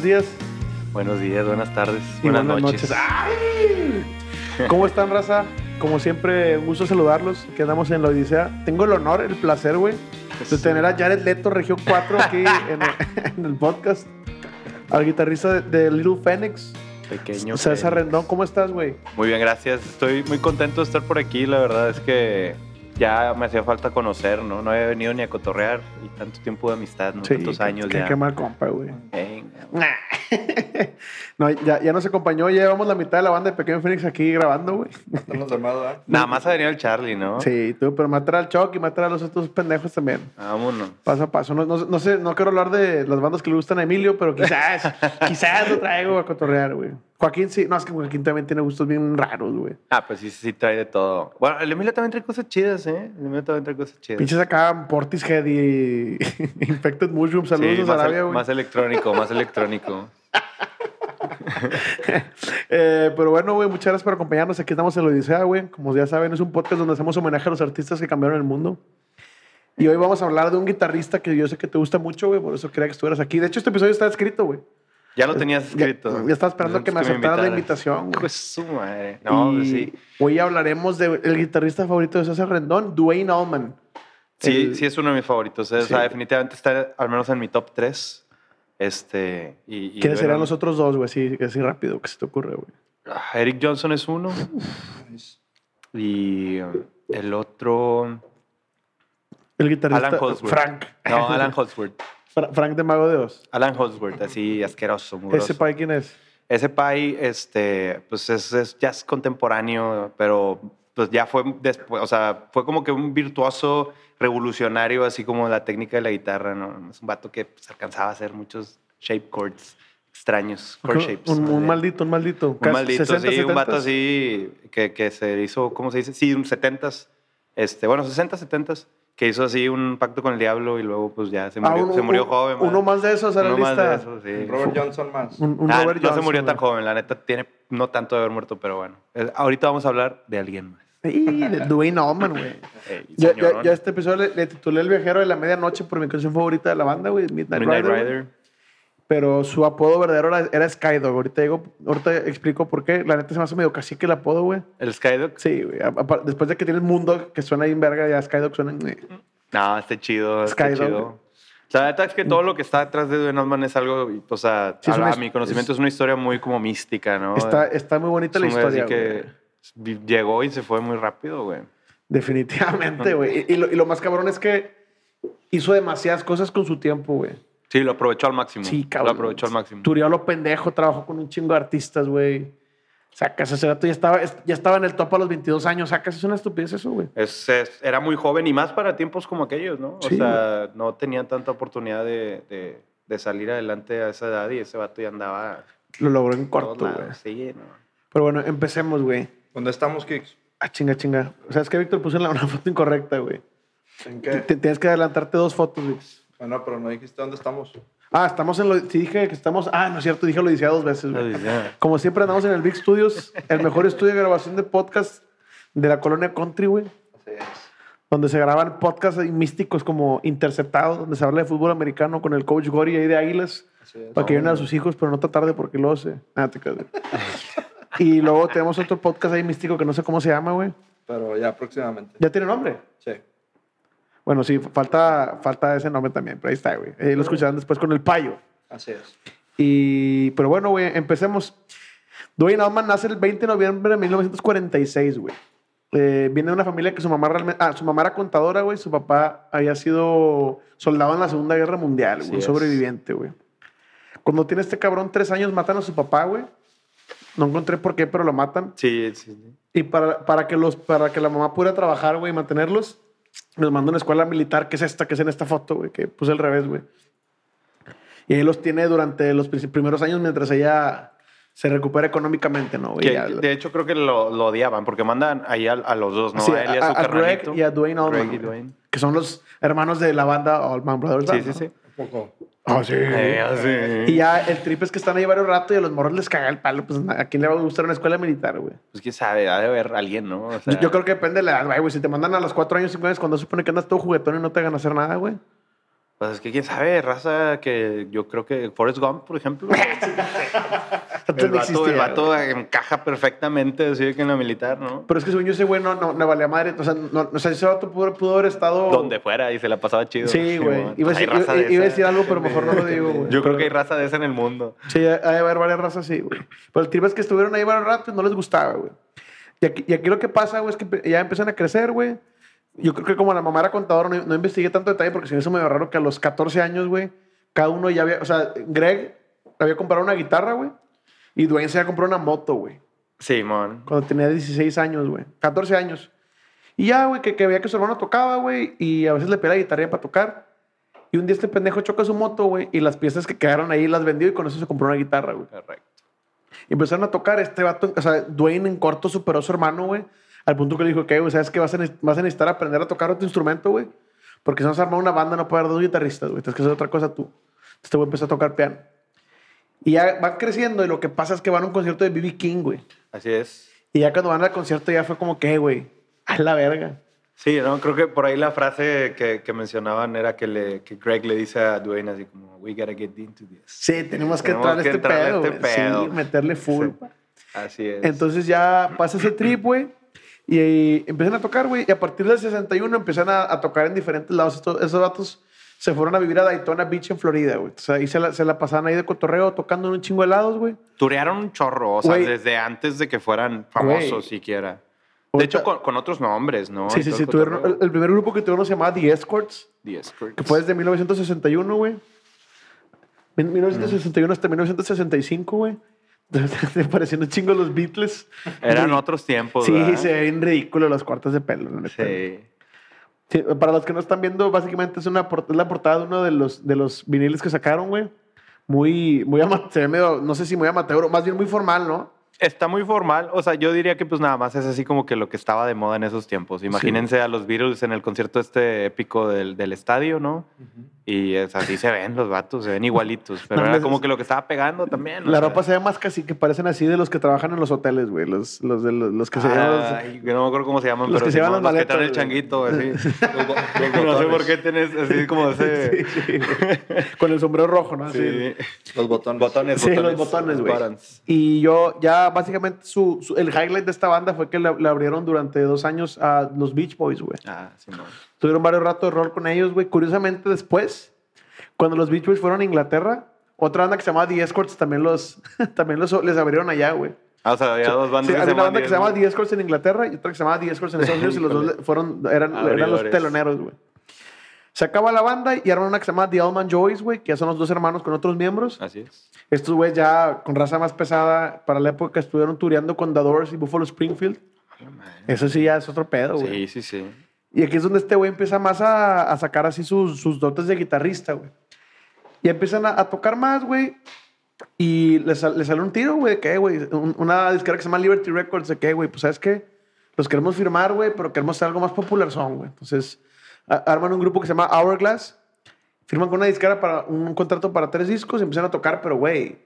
Buenos días. Buenos días, buenas tardes, y buenas, noches. ¡Ay! ¿Cómo están, raza? Como siempre, un gusto saludarlos. Quedamos en la Odisea. Tengo el honor, el placer, güey, de tener a Jared Leto, Región 4, aquí en, el, en el podcast. Al guitarrista de, de Little Phoenix, Pequeño. César. Rendón. ¿Cómo estás, güey? Muy bien, gracias. Estoy muy contento de estar por aquí. La verdad es que ya me hacía falta conocer, ¿no? No había venido ni a cotorrear y tanto tiempo de amistad, ¿no? Tantos años qué, ya. Qué mal compa, güey. Venga. no, ya, ya nos acompañó, ya llevamos la mitad de la banda de Pequeño Phoenix aquí grabando, güey. Nada más ha venido el Charlie, ¿no? Sí, tú, pero matar al Chuck y matar a los otros pendejos también. Vámonos. Paso a paso. No, no, no sé, no quiero hablar de las bandas que le gustan a Emilio, pero quizás, quizás lo traigo a cotorrear, güey. Joaquín sí, no, es que Joaquín también tiene gustos bien raros, güey. Ah, pues sí, sí, trae de todo. Bueno, el Emilio también trae cosas chidas, ¿eh? El Emilio también trae cosas chidas. Pinches acá, Portishead y Infected Mushroom. Saludos Sí, a Arabia, el- güey. más electrónico, más electrónico. Eh, pero bueno, güey, muchas gracias por acompañarnos. Aquí estamos en la Odisea, güey. Como ya saben, es un podcast donde hacemos homenaje a los artistas que cambiaron el mundo. Y hoy vamos a hablar de un guitarrista que yo sé que te gusta mucho, güey. Por eso quería que estuvieras aquí. De hecho, este episodio está escrito, güey. Ya lo tenías escrito. Ya, estaba esperando que me aceptaras la invitación, güey. Pues su madre. No, pues sí. Hoy hablaremos del guitarrista favorito de César Rendón, Dwayne Allman. Sí, El- sí es uno de mis favoritos. ¿eh? O Sí. sea, definitivamente está al menos en mi top 3. Este, y, y ¿Quiénes bueno, los otros dos, güey? Sí, así rápido, que se te ocurre, güey. ah, Eric Johnson es uno. Y um, el otro. El guitarrista Alan Holdsworth. Frank. No, Alan Holdsworth. Fra- Frank de Mago de Oz. Alan Holdsworth, así asqueroso, mugroso. ¿Ese pai quién es? Ese pai, este, pues es, es jazz contemporáneo, pero pues ya fue después, o sea, fue como que un virtuoso revolucionario, así como la técnica de la guitarra, ¿no? Es un vato que pues, alcanzaba a hacer muchos shape chords extraños, chord shapes. Un, un maldito, un maldito. un Casi maldito, 60, sí, un vato 70s. así que, que se hizo, ¿cómo se dice? Sí, un 70s, este, bueno, 60, 70s, que hizo así un pacto con el diablo y luego pues ya se Ah, murió, se murió un- joven. Uno más de esos a la Uno más lista. de esos, sí. Robert Johnson más. Un, un Ah, Robert no Johnson, se murió tan joven, la neta tiene no tanto de haber muerto, pero bueno. Eh, ahorita vamos a hablar de alguien más. Sí, de Dwayne Allman, güey. Ey, Ya, ya, señorón. ya este episodio le, le titulé El viajero de la medianoche por mi canción favorita de la banda, güey, Midnight, Midnight Rider. güey. Rider. Pero su apodo verdadero era, era Skydog. Ahorita, digo, ahorita explico por qué. La neta se me hace medio cacique el apodo, güey. El Skydog. Sí, güey. Después de que tienes Mundo, que suena bien verga, ya Skydog suena... eh. No, está chido, está Skydog. chido. O sea, la neta es que todo lo que está detrás de Dwayne Allman es algo, o sea, Sí, es a, mi conocimiento es, una historia muy como mística, ¿no? Está, está muy bonita Es la güey así historia, güey. que vi- llegó y se fue muy rápido, güey. Definitivamente, güey. Y, y lo, y lo más cabrón es que hizo demasiadas cosas con su tiempo, güey. Sí, lo aprovechó al máximo. Sí, Lo cabrón. aprovechó al máximo. Turió a lo pendejo, trabajó con un chingo de artistas, güey. Sacas ese rato, ya estaba, ya estaba en el top a los 22 años. Sacas, es una estupidez eso, güey. Es, es- era muy joven y más para tiempos como aquellos, ¿no? O Sí. sea, no tenía tanta oportunidad de, de- de salir adelante a esa edad y ese vato ya andaba Lo logró en corto, güey. Sí, no. Pero bueno, empecemos, güey. ¿Dónde estamos, Kicks? Ah, chinga, chinga. ¿Sabes qué, Víctor? Puse la- una foto incorrecta, güey. ¿En qué? Tienes que adelantarte dos fotos, güey. Bueno, pero no dijiste dónde estamos. Ah, estamos en lo... Sí, dije que estamos... Ah, no es cierto, dije lo decía dos veces, güey. Como siempre andamos en el Big Studios, el mejor estudio de grabación de podcast de la colonia country, güey. Así es. Donde se graban podcasts místicos como Interceptado, donde se habla de fútbol americano con el coach Gory ahí de Águilas. Así es. Para que vienen a sus hijos, pero no tan tarde porque luego se... Ah, te güey. y luego tenemos otro podcast ahí místico que no sé cómo se llama, güey. Pero ya próximamente. ¿Ya tiene nombre? Sí. Bueno, sí, falta, falta ese nombre también, pero ahí está, güey. Eh, lo escucharán después con el payo. Así es. Y, pero bueno, güey, empecemos. Dwayne Allman nace el 20 de noviembre de 1946, güey. Eh, viene de una familia que su mamá realmente... Ah, su mamá era contadora, güey. Su papá había sido soldado en la Segunda Guerra Mundial, güey. Un sobreviviente, güey. Cuando tiene este cabrón tres años, matan a su papá, güey. No encontré por qué, pero lo matan. Sí, sí. sí. Y para, para, que, los, para que la mamá pudiera trabajar, güey, y mantenerlos, los manda a una escuela militar, que es esta, que es en esta foto, güey, que puse al revés, güey. Y ahí los tiene durante los pri- primeros años mientras ella se recupera económicamente, ¿no? Que, Ya- de hecho, creo que lo, lo odiaban porque mandan ahí a, a los dos, ¿no? Sí, a él y a, a- su Greg y a Dwayne Allman, Greg y. Dwayne. que son los hermanos de la banda Allman Brothers. Sí, ¿no? sí, sí. Poco. Ah, sí. Eh, Y ya el trip es que están ahí varios ratos y a los morros les caga el palo. Pues a quién le va a gustar una escuela militar, güey. Pues quién sabe, ha de haber alguien, ¿no? O sea, Yo, yo creo que depende de la edad, güey. Si te mandan a los cuatro años, cinco años, cuando supone que andas todo juguetón y no te hagan hacer nada, güey. Pues es que quién sabe, raza que yo creo que Forrest Gump, por ejemplo. El vato, existía, el vato encaja perfectamente así que en la militar, ¿no? Pero es que según yo ese güey no, no, no valía madre. O sea, no, o sea, ese vato pudo, pudo haber estado... Donde fuera y se la pasaba chido. Sí, güey. Simón. Iba, decir- iba- iba a decir algo, pero mejor no lo digo, güey. Yo creo que hay raza de esa en el mundo. Sí, hay haber varias razas así, güey. Pero el trip es que estuvieron ahí varios ratos y no les gustaba, güey. Y aquí, y aquí lo que pasa, güey, es que ya empiezan a crecer, güey. Yo creo que como la mamá era contadora, no, no investigué tanto detalle porque se me hizo medio raro que a los 14 años, güey, cada uno ya había... O sea, Greg había comprado una guitarra, güey. Y Dwayne se había comprado una moto, güey. Simón. Cuando tenía 16 años, güey. 14 años. Y ya, güey, que, que veía que su hermano tocaba, güey. Y a veces le pedía la guitarra para tocar. Y un día este pendejo choca su moto, güey. Y las piezas que quedaron ahí las vendió y con eso se compró una guitarra, güey. Correcto. Y empezaron a tocar. Este vato, o sea, Dwayne en corto superó a su hermano, güey. Al punto que le dijo, que, güey, ¿sabes qué? Vas a, vas a necesitar aprender a tocar otro instrumento, güey. Porque si no se arma una banda, no puede haber dos guitarristas, güey. Tienes que hacer otra cosa tú. Este güey empezó a tocar piano. Y ya van creciendo y lo que pasa es que van a un concierto de B.B. King, güey. Así es. Y ya cuando van al concierto ya fue como que, güey, a la verga. Sí, no, creo que por ahí la frase que, que mencionaban era que, le, que Greg le dice a Dwayne así como, we gotta get into this. Sí, tenemos que Tenemos entrar que este pedo, este pedo. Sí, meterle full. Sí. Así es. Entonces ya pasa ese trip, güey. Y, empiezan a tocar, güey. Y a partir del 61 empiezan a, a tocar en diferentes lados. Estos, esos datos se fueron a vivir a Daytona Beach en Florida, güey. O sea, ahí se la, se la pasaban ahí de cotorreo tocando en un chingo de lados, güey. Turearon un chorro, o sea, Güey. desde antes de que fueran famosos Güey. siquiera. De hecho, con, con otros nombres, ¿no? Sí, sí, sí. el Tuvieron, el, el primer grupo que tuvieron se llamaba The Escorts, The Escorts. que fue desde 1961, güey. En 1961 hasta 1965, güey. Te parecían un chingo los Beatles. Eran otros tiempos, Sí, ¿verdad? se ven ridículos los cuartos de pelo. Sí. Sí, para los que no están viendo, básicamente es, una, es la portada de uno de los, de los viniles que sacaron, güey. Muy, muy ama- se ve medio, no sé si muy amateur, más bien muy formal, ¿no? Está muy formal, o sea, yo diría que pues nada más es así como que lo que estaba de moda en esos tiempos. Imagínense a los Beatles en el concierto este épico del, del estadio, ¿no? Y es así se ven los vatos, se ven igualitos, pero No, era les- como que lo que estaba pegando también. o La sea. ropa se ve más casi que parecen así de los que trabajan en los hoteles, güey. Los, los, de los, los que se llevan los- Ay, yo no me acuerdo cómo se llaman, los pero que se llevan las los que traen el changuito, así. Los los no sé por botones. qué tienes así como ese... Sí, sí, güey. Con el sombrero rojo, ¿no? Así. Sí. Los botones. Botones, Sí, los botones, güey. Y yo, ya básicamente, su, su- el highlight de esta banda fue que le, le abrieron durante dos años a los Beach Boys, güey. Ah, sí, no. Tuvieron varios ratos de rol con ellos, güey. Curiosamente, después, cuando los Beach Boys fueron a Inglaterra, otra banda que se llamaba The Escorts también, los, también los, les abrieron allá, güey. Ah, o sea, había dos bandas Sí, había una banda que se llamaba The Escorts en Inglaterra y otra que se llamaba The Escorts en Estados Unidos y los dos fueron, eran, eran los teloneros, güey. Se acaba la banda y arman una que se llama The Allman Joyce, güey, que ya son los dos hermanos con otros miembros. Así es. Estos güeyes ya con raza más pesada para la época estuvieron tureando con The Doors y Buffalo Springfield. Eso sí ya es otro pedo, güey. Sí, sí, sí. Y aquí es donde este güey empieza más a, a sacar así sus, sus dotes de guitarrista, güey. Y empiezan a, a tocar más, güey. Y le, sal- le sale un tiro, güey, que, güey, un- una disquera que se llama Liberty Records, de que, güey, pues, ¿sabes qué? Los queremos firmar, güey, pero queremos hacer algo más popular son, güey. Entonces, arman un grupo que se llama Hourglass. Firman con una disquera para un contrato para tres discos y empiezan a tocar, pero, güey,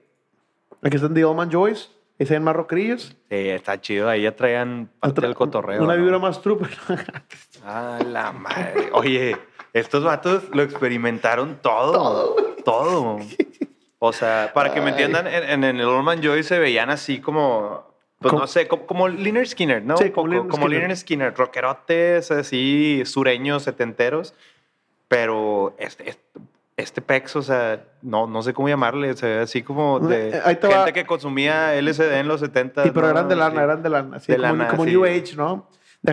aquí están The Old Man Joyce, ahí se más rockerillos. Sí, está chido. Ahí ya traían parte Otra- del cotorreo. Una ¿no? vibra más true, pero- Ah, la madre. Oye, estos vatos lo experimentaron todo. Todo. O sea, para que me entiendan, en, en- el Old Man Joy se veían así como, pues Como- no sé, como, como Liner Skinner, ¿no? Sí, como Lynyrd como Skynyrd. Lynyrd Skinner, rockerotes así, sureños, setenteros. Pero este, este, este pex, o sea, no, no sé cómo llamarle, se ve así como de Eh, gente va. que consumía LSD en los 70. Sí, pero ¿no? eran de lana, Sí. eran de lana. Así De como, lana, como sí. New Age, ¿no?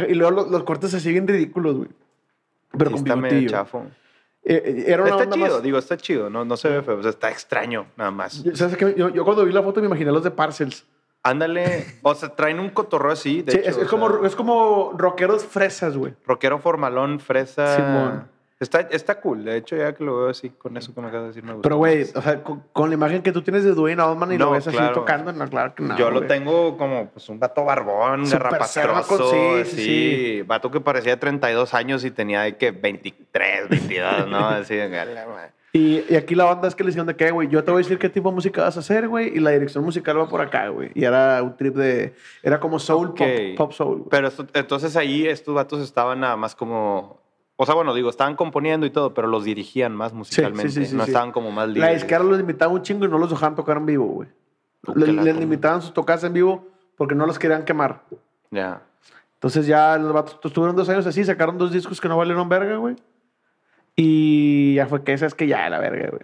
Y luego los, los cortes así bien ridículos, güey. Pero Sí, con está medio chafo. Eh, eh, era una Está onda chido, más- digo, está chido, no, no se ve feo, o sea, está extraño, nada más. ¿Sabes qué? Yo, yo cuando vi la foto me imaginé los de Parcels. Ándale, o sea, traen un cotorreo así, de Sí, hecho, es, como, sea, es como rockeros fresas, güey. rockero formalón, fresa. Simón. Está, está cool, de hecho, ya que lo veo así, con eso que me acabas de decir, me gusta. Pero, güey, o sea, con, con la imagen que tú tienes de Dwayne Allman y No, lo ves así tocando, no, claro que no. Yo lo tengo como pues, un vato barbón, garrapastroso, sí, sí, sí, vato que parecía de 32 años y tenía de que 23, 22, ¿no? Así, la. Y, y aquí la onda es que le dijeron de que, güey, yo te voy a decir qué tipo de música vas a hacer, güey, y la dirección musical va por acá, güey. Y era un trip de. Era como soul Ok. pop, pop soul. güey. Pero esto- entonces ahí estos vatos estaban nada más como O sea, bueno, digo, estaban componiendo y todo, pero los dirigían más musicalmente. sí, sí, no sí. estaban como más La libres. disquera los limitaba un chingo y no los dejaban tocar en vivo, güey. Oh, Le- qué Les limitaban sus tocadas en vivo porque no los querían quemar. Ya. Entonces ya los vatos estuvieron dos años así, sacaron dos discos que no valieron verga, güey. Y ya fue que esa es que ya la verga, güey.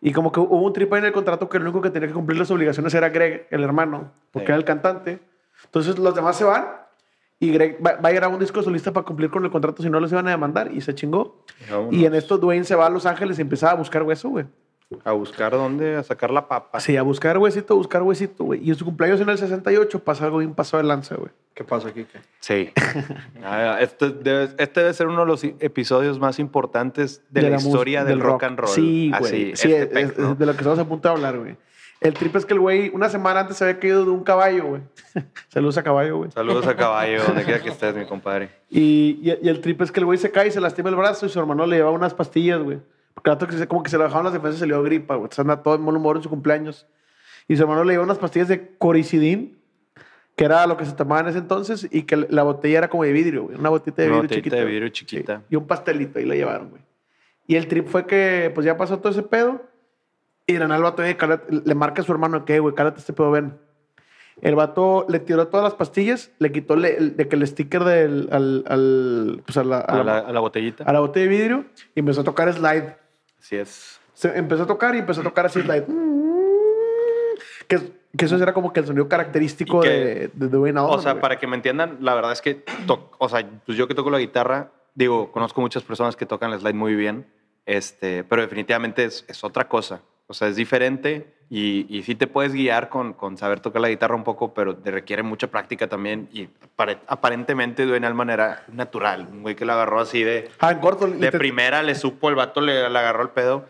Y como que hubo un trip ahí en el contrato que el único que tenía que cumplir las obligaciones era Greg, el hermano, porque Sí. era el cantante. Entonces los demás se van y Greg va, va a grabar un disco solista para cumplir con el contrato, si no los iban a demandar y se chingó. Vámonos. Y en esto Dwayne se va a Los Ángeles y empieza a buscar hueso, güey. A buscar dónde, a sacar la papa. Así, a buscar huesito, a buscar huesito, güey. Y en su cumpleaños en el 68 pasa algo bien pasado de lanza, güey. ¿Qué pasó aquí? Sí. Ah, este, debe, este debe ser uno de los episodios más importantes de, la, historia del, rock, and roll. Sí, Así, güey. Sí, este es- pec, es ¿no? de lo que estamos a punto de hablar, güey. El trip es que el güey, una semana antes se había caído de un caballo, güey. Saludos a caballo, güey. Saludos a caballo, donde quiera que estés, mi compadre. Y, y- y el trip es que el güey se cae y se lastima el brazo y su hermano le lleva unas pastillas, güey. Vato que se- como que se le bajaron las defensas y se le dio gripa, güey. Entonces anda todo en mal humor en su cumpleaños. Y su hermano le lleva unas pastillas de coricidin, que era lo que se tomaba en ese entonces, y que la botella era como de vidrio, güey. Una botita de Una vidrio botellita chiquita. de vidrio chiquita. Sí. Y un pastelito, ahí le llevaron, güey. Y el trip fue que, pues ya pasó todo ese pedo. Y de nada el vato le marca a su hermano que, güey, cálate este pedo, ven. El vato le tiró todas las pastillas, le quitó le- el, de que el sticker del, al, al- pues a la, a A la- la, a la botellita. a la botella de vidrio y empezó a tocar slide. Así es. Se empezó a tocar y empezó a tocar así slide. Que, que eso era como que el sonido característico que- de, de Dwayne Allman, O sea, para que me entiendan, la verdad es que, to- o sea, pues yo que toco la guitarra, digo, conozco muchas personas que tocan el slide muy bien, este, pero definitivamente es, es otra cosa. O sea, es diferente y, y sí te puedes guiar con, con saber tocar la guitarra un poco, pero te requiere mucha práctica también. Y apare- aparentemente Dwayne Allman era natural, un güey que lo agarró así de, Ah, en corto. y de te- primera, le supo, el vato le, le agarró el pedo.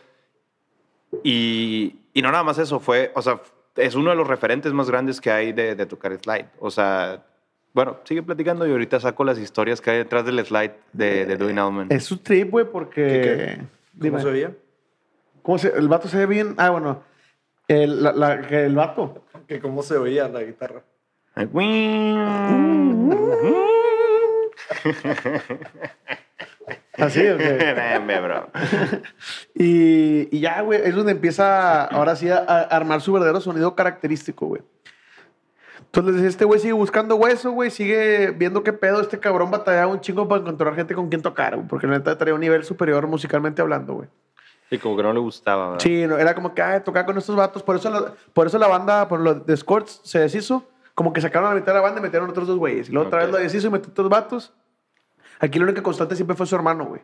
Y, y no nada más eso, fue, o sea, es uno de los referentes más grandes que hay de, de tocar slide. O sea, bueno, sigue platicando y ahorita saco las historias que hay detrás del slide de, de Dwayne Allman. Es su trip, güey, porque... ¿Qué, ¿Cómo Dime. se veía? ¿Cómo se, el vato se ve bien. Ah, bueno. El, la, el vato. Que cómo se veía la guitarra. Así, ¿o qué? Y, y ya, güey, es donde empieza ahora sí a, a armar su verdadero sonido característico, güey. Entonces, este güey sigue buscando hueso, güey, sigue viendo qué pedo. Este cabrón batallaba un chingo para encontrar gente con quien tocar, güey, porque la neta traía un nivel superior musicalmente hablando, güey. Y como que no le gustaba. ¿verdad? Sí, no, era como que, ay, tocar con estos vatos. Por eso la, por eso la banda, por lo de Scorts, se deshizo. Como que sacaron a la mitad de la banda y metieron otros dos güeyes. Y luego otra vez lo deshizo y metió otros vatos. Aquí la única constante siempre fue su hermano, güey.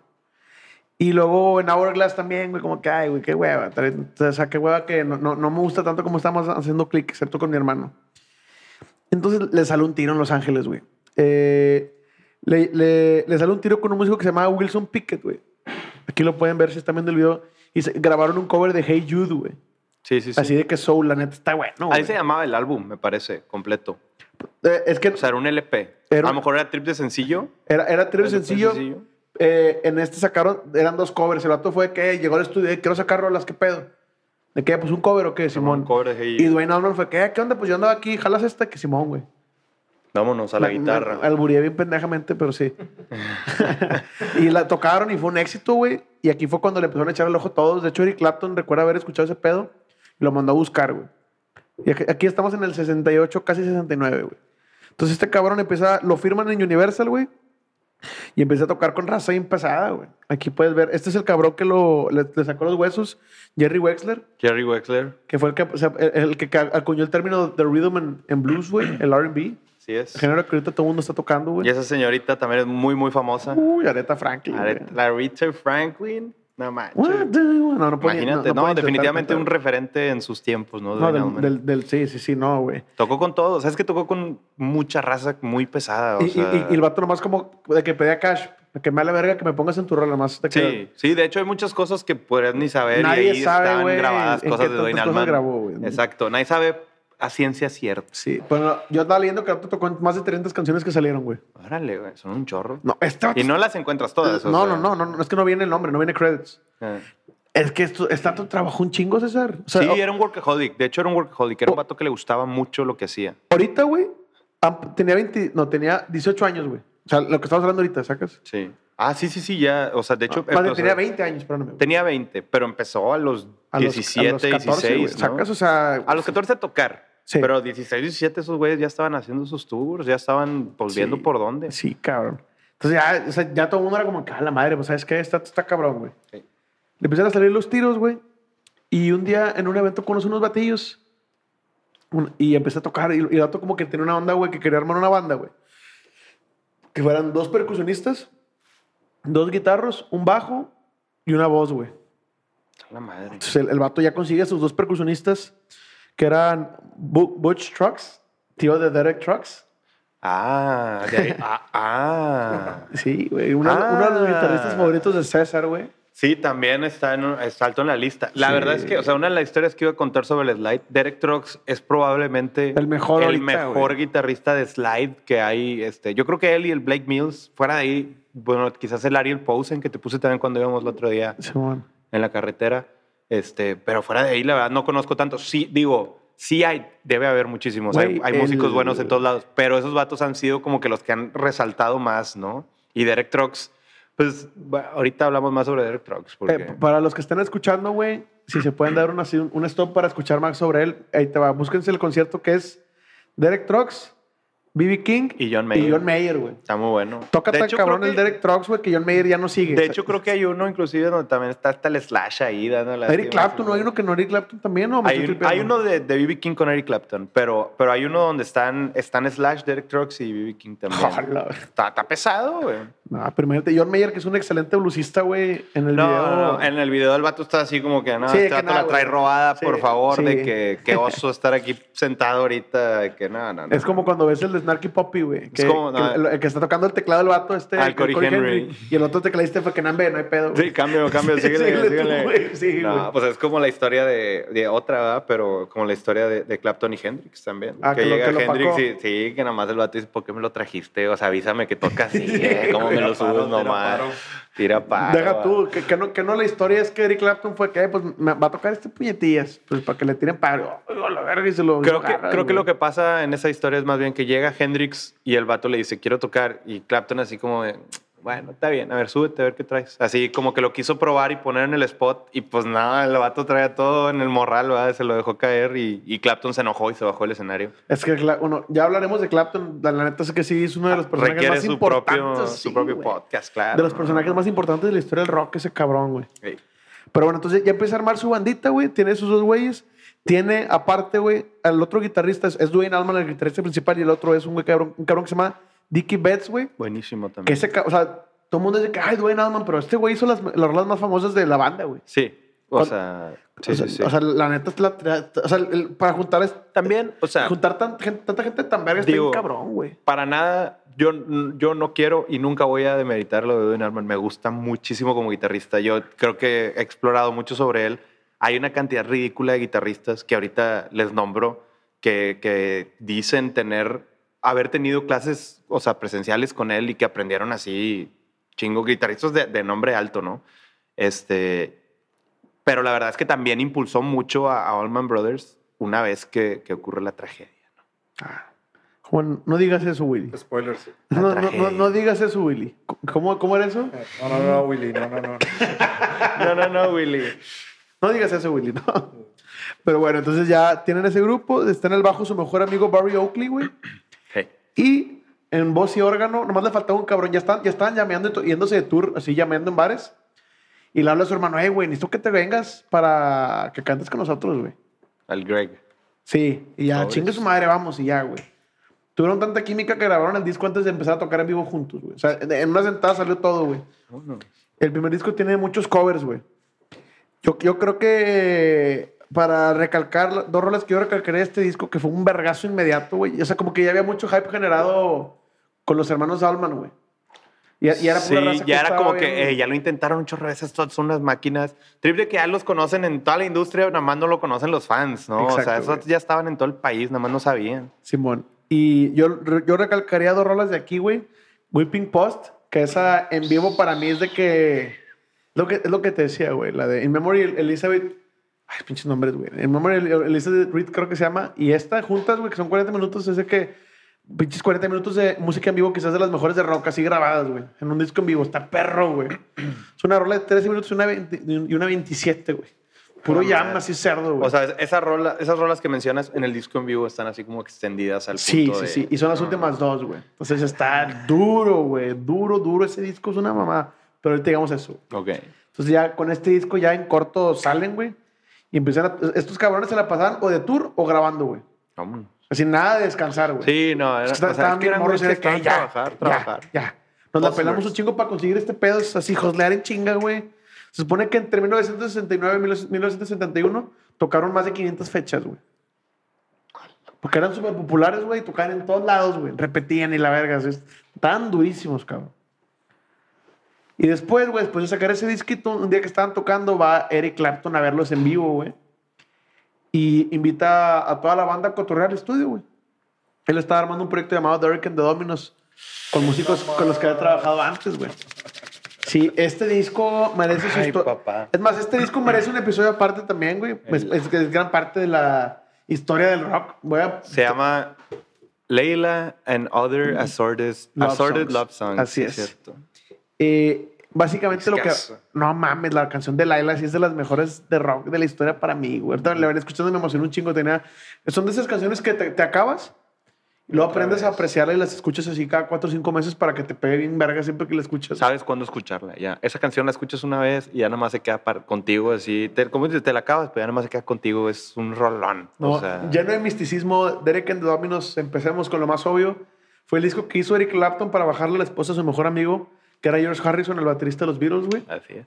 Y luego en Hourglass también, güey, como que, ay, güey, qué hueva. O sea, qué hueva que no, no, no me gusta tanto como estamos haciendo clic, excepto con mi hermano. Entonces le salió un tiro en Los Ángeles, güey. Eh, le, le, le salió un tiro con un músico que se llamaba Wilson Pickett, güey. Aquí lo pueden ver si están viendo el video. Y se- grabaron un cover de Hey Jude, güey. Sí, sí, sí. Así de que Soul, la neta, está bueno. Ahí güey. se llamaba el álbum, me parece, completo. Eh, es que O sea, era un LP. Era a lo mejor era trip de sencillo. era, era trip sencillo. Eh, en este sacaron, eran dos covers. El vato fue que llegó al estudio quiero sacar rolas, ¿qué pedo? ¿De qué? Pues un cover o qué, Simón. Un cover de Hey Y. Dwayne Allman fue que, "Eh, ¿qué onda? Pues yo andaba aquí, jalas esta, que Simón, güey. Vámonos a la guitarra. me albureé bien pendejamente, pero sí. y la tocaron y fue un éxito, güey. Y aquí fue cuando le empezaron a echar el ojo a todos. De hecho, Eric Clapton recuerda haber escuchado ese pedo y lo mandó a buscar, güey. Y aquí, aquí estamos en el 68, casi 69, güey. Entonces este cabrón empieza, lo firman en Universal, güey. Y empieza a tocar con raza bien pesada, güey. Aquí puedes ver, este es el cabrón que lo, le, le sacó los huesos, Jerry Wexler, Jerry Wexler. que fue el que, o sea, el, el que acuñó el término de rhythm and, and blues, güey, el R&B. Sí es. El género que ahorita todo el mundo está tocando, güey. Y esa señorita también es muy, muy famosa. Uy, Aretha Franklin. Aretha- La Rita Franklin. No manches. No, no puedo ni- Imagínate, no, no, definitivamente un referente en sus tiempos, ¿no? Dwayne del, del, del- sí, sí, sí, no, güey. Tocó con todo. ¿Sabes que tocó con mucha raza muy pesada? O Y, sea, y- y el vato nomás como de que pedía cash, de que me la verga que me pongas en tu rol, nomás te Sí, sí, de hecho hay muchas cosas que podrías ni saber Nadie y ahí sabe, están güey, grabadas cosas de cosas Allman. grabó. Exacto, nadie sabe a ciencia cierta. Sí, pero yo estaba leyendo que vato tocó más de 300 canciones que salieron, güey. Órale, güey, son un chorro. No, vato Y no las encuentras todas. o no, sea. no, no, no, no, es que no viene el nombre, no viene credits. Eh. Es que esto, este vato trabajó un chingo, César. O sea, Sí, era un workaholic. De hecho, era un workaholic. Era un Oh. vato que le gustaba mucho lo que hacía. ahorita, güey, tenía 20, no, tenía 18 años, güey. O sea, lo que estamos hablando ahorita, ¿sacas? Sí. Ah, sí, sí, sí, ya. O sea, de hecho. Bien, empezó- tenía 20 años, perdóname. tenía 20, pero empezó a los A los- 17, a los 14, güey. 16. ¿no? ¿Sacas? O sea, A los 14 a tocar. Sí. Pero 16, 17, esos güeyes ya estaban haciendo sus tours, ya estaban pues, Sí. viendo por dónde. Sí, cabrón. Entonces ya, o sea, ya todo el mundo era como, que, "Ah, la madre, pues, ¿sabes qué? Está, está cabrón, güey. Sí. Le empezaron a salir los tiros, güey. Y un día en un evento conocí unos batillos. un- y empecé a tocar. Y, y el vato como que tenía una onda, güey, que quería armar una banda, güey. Que fueran dos percusionistas, dos guitarros, un bajo y una voz, güey. A La madre. Entonces el, el vato ya consigue a sus dos percusionistas, que eran Bu- Butch Trucks, tío de Derek Trucks. Ah, de ahí- ah, ah. Sí, güey. Ah. Uno de los guitarristas favoritos de César, güey. Sí, también está, en, está alto en la lista. La Sí. verdad es que, o sea, una de las historias que iba a contar sobre el slide, Derek Trucks es probablemente El mejor el ahorita, mejor güey. guitarrista de slide que hay. Este, yo creo que él y el Blake Mills, fuera de ahí, bueno, quizás el Ariel Posen que te puse también cuando íbamos el otro día en la carretera. Este, pero fuera de ahí, la verdad, no conozco tanto. Sí, digo, sí hay, debe haber muchísimos. hay músicos buenos en todos lados, pero esos vatos han sido como que los que han resaltado más, ¿no? Y Derek Trucks, pues ahorita hablamos más sobre Derek Trucks. Porque... Eh, para los que están escuchando, güey, si se pueden dar un, así, un- un stop para escuchar más sobre él, ahí te va. Búsquense el concierto que es Derek Trucks, B.B. King Y John Mayer. Y John Mayer, güey. Está muy bueno. Toca De tan hecho, cabrón el que- Derek Trucks, güey, que John Mayer ya no sigue. De hecho, creo que hay uno inclusive donde también está hasta el Slash ahí dando la Eric Clapton, ¿no hay uno que no Eric Clapton también? ¿o me Hay, un- hay uno de de B.B. King con Eric Clapton, pero, pero hay uno donde están, están Slash, Derek Trucks y B.B. King también. Está, está pesado, güey. No, pero imagínate, John Mayer, que es un excelente bluesista, güey, en el No, video. no, no, en el video el vato está así como que, no, Sí, este vato nada, la trae robada, Sí, por favor, sí. de que, que oso estar aquí sentado ahorita, de que no, no, no. Es como cuando ves el de Snarky Poppy, güey. Que, como, no, que el, que está tocando el teclado el vato este. Al Corey Henry. Y el otro tecladista fue que Nambe, no hay pedo. Sí, cambio, cambio, síguele, Síguele tú, síguele. güey, sí, no, pues es como la historia de, de otra, ¿verdad? Pero como la historia de, de Clapton y Hendrix también. Ah, que, llega Hendrix y sí, que nada más el vato dice, ¿por qué me lo trajiste? O sea, avísame que toca así, Sí, eh, ¿cómo me lo Tira paro, subes nomás? paro. Tira paro. Deja tú, que, que no, que no la historia es que Eric Clapton fue que, eh, pues me va a tocar este puñetillas, pues para que le tiren paro. Oh, la verga y se lo. Creo que, creo que lo que pasa en esa historia es más bien que llega Hendrix y el vato le dice, quiero tocar. Y Clapton así como de, bueno, está bien, a ver, súbete, a ver qué traes. Así como que lo quiso probar y poner en el spot y pues nada, el vato traía todo en el morral, ¿verdad? se lo dejó caer y, y Clapton se enojó y se bajó del escenario. Es que, bueno, ya hablaremos de Clapton. La, neta es que sí, es uno de los personajes Requiere más su importantes. propio, sí, su propio güey. podcast, claro. De los personajes más importantes de la historia del rock, ese cabrón, güey. Sí. Pero bueno, entonces ya empieza a armar su bandita, güey. Tiene sus dos güeyes. Tiene, aparte, güey, el otro guitarrista es, es Dwayne Allman, el guitarrista principal, y el otro es un, güey cabrón, un cabrón que se llama Dickie Betts, güey. Buenísimo también. Que ese, o sea, todo el mundo dice que, ay, Dwayne Allman, pero este güey hizo las, las rolas más famosas de la banda, güey. Sí, o O- sea, sí, o, sea, sí, sí. o sea, la neta, es la, o sea, el- para juntar, es- también, o sea, juntar tan- gente- tanta gente tan verga está bien cabrón, güey. para nada, yo, yo no quiero y nunca voy a demeritar lo de Dwayne Allman. Me gusta muchísimo como guitarrista. Yo creo que he explorado mucho sobre él. Hay una cantidad ridícula de guitarristas que ahorita les nombro que, que dicen tener, haber tenido clases, o sea, presenciales con él y que aprendieron así chingo guitarristas de, de nombre alto, ¿no? Este, pero la verdad es que también impulsó mucho a, a Allman Brothers una vez que, que ocurre la tragedia. Ah. Juan, no digas eso, Willy. Spoilers. No, no, no, no digas eso, Willy. ¿Cómo, ¿Cómo era eso? No, no, no, Willy, no, no, no. No, no, no, Willy. No digas eso, Willy, no. Pero bueno, entonces ya tienen ese grupo. Está en el bajo su mejor amigo Barry Oakley, güey. Y en voz y órgano, nomás le faltaba un cabrón. Ya estaban, ya estaban llameando, yéndose de tour, así llameando en bares. Y le habla a su hermano, hey, güey, necesito que te vengas para que cantes con nosotros, güey. Al Greg. Sí, y ya, chingue su madre, vamos, y ya, güey. Tuvieron tanta química que grabaron el disco antes de empezar a tocar en vivo juntos, güey. O sea, en una sentada salió todo, güey. El primer disco tiene muchos covers, güey. Yo, yo creo que para recalcar dos rolas que yo recalcaré de este disco, que fue un vergazo inmediato, güey. O sea, como que ya había mucho hype generado con los hermanos Allman, güey. Y, y era sí, pura raza que ya era estaba como bien- que eh, ya lo intentaron de veces, todas son unas máquinas. Triple que ya los conocen en toda la industria, nada más no lo conocen los fans, ¿no? o sea, Exacto, esos ya estaban en todo el país, nada más no sabían. Simón. Y yo, yo recalcaría dos rolas de aquí, güey. Whipping Post, que esa en vivo para mí es de que... Lo que es lo que te decía, güey. La de In Memory Elizabeth... Ay, pinches nombres, güey. In Memory Elizabeth Reed creo que se llama. Y esta juntas, güey, que son 40 minutos, es de que pinches 40 minutos de música en vivo, quizás de las mejores de rock, así grabadas, güey. En un disco en vivo. Está perro, güey. Es una rola de 13 minutos y una, 20 y una 27, güey. Puro madre. así cerdo, güey. O sea, esa rola, esas rolas que mencionas en el disco en vivo están así como extendidas al sí, punto sí, de- sí. Y son las últimas dos, güey. Entonces está duro, güey. Duro, duro. Ese disco es una mamá. Pero ahorita digamos eso. Ok. Entonces ya con este disco ya en corto salen, güey. Y empiezan a... Estos cabrones se la pasaban o de tour o grabando, güey. Vámonos. Así nada de descansar, güey. Sí, no, era, Es que o sea, estaban es que eran morros y que estaban ya, trabajar, trabajar. Ya, Nos la Hustlers. pelamos un chingo para conseguir este pedo, así, joslear en chinga, güey. Se supone que entre 1969 y 1971 tocaron más de 500 fechas, güey. Porque eran súper populares, güey, tocaban en todos lados, güey. Repetían y la verga. así, Estaban durísimos, cabrón. Y después, güey, después de sacar ese disquito, un día que estaban tocando, va Eric Clapton a verlos en vivo, güey. Y invita a toda la banda a cotorrear al estudio, güey. Él estaba armando un proyecto llamado Derek and the Dominos con músicos con los que había trabajado antes, güey. Sí, este disco merece su Ay, histo- papá. Es más, este disco merece un episodio aparte también, güey. Es, es, es gran parte de la historia del rock. Voy a... Se llama Leila and Other Assorted Love Assorted Songs. Love Songs. Así sí, es. cierto. Eh, básicamente lo que... Discazo. No mames, la canción de Laila sí es de las mejores de rock de la historia para mí, güey. Ahorita la venía escuchando me emocionó un chingo. Tenía... Son de esas canciones que te, te acabas y luego Otra aprendes a vez. apreciarla y las escuchas así cada cuatro o cinco meses para que te pegue bien verga siempre que la escuchas. Sabes cuándo escucharla. Ya. Esa canción la escuchas una vez y ya nomás se queda par- contigo así. Te, como dices, te la acabas, pero ya nomás se queda contigo. Es un rolón. No, o sea, lleno de misticismo, Derek and the Dominos, empecemos con lo más obvio. Fue el disco que hizo Eric Clapton para bajarle a la esposa a su mejor amigo, que era George Harrison, el baterista de los Beatles, güey. Así es.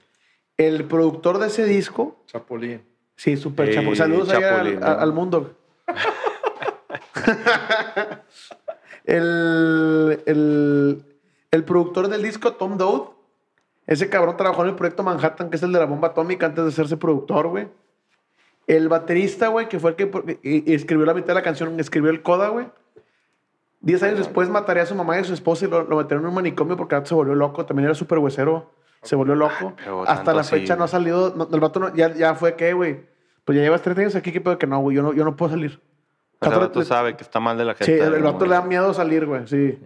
El productor de ese disco, Chapulín. sí, súper Ey, chapo. Saludos al, Chapulín, ¿no? al- al mundo. el, el, el productor del disco, Tom Dowd, ese cabrón trabajó en el proyecto Manhattan, que es el de la bomba atómica, antes de hacerse productor, güey. El baterista, güey, que fue el que y- y escribió la mitad de la canción, escribió el coda, güey. Diez años después mataría a su mamá y a su esposa y lo, lo metieron en un manicomio porque el se volvió loco. También era súper huesero. Se volvió loco. pero Hasta la fecha no ha salido. no- el vato no- ya, ya fue que, güey. Pues ya llevas tres años aquí, ¿qué pedo que no, güey? Yo no, yo no puedo salir. O sea, el vato sabe que está mal de la gente. Sí, el, el vato le da miedo salir, güey. Sí.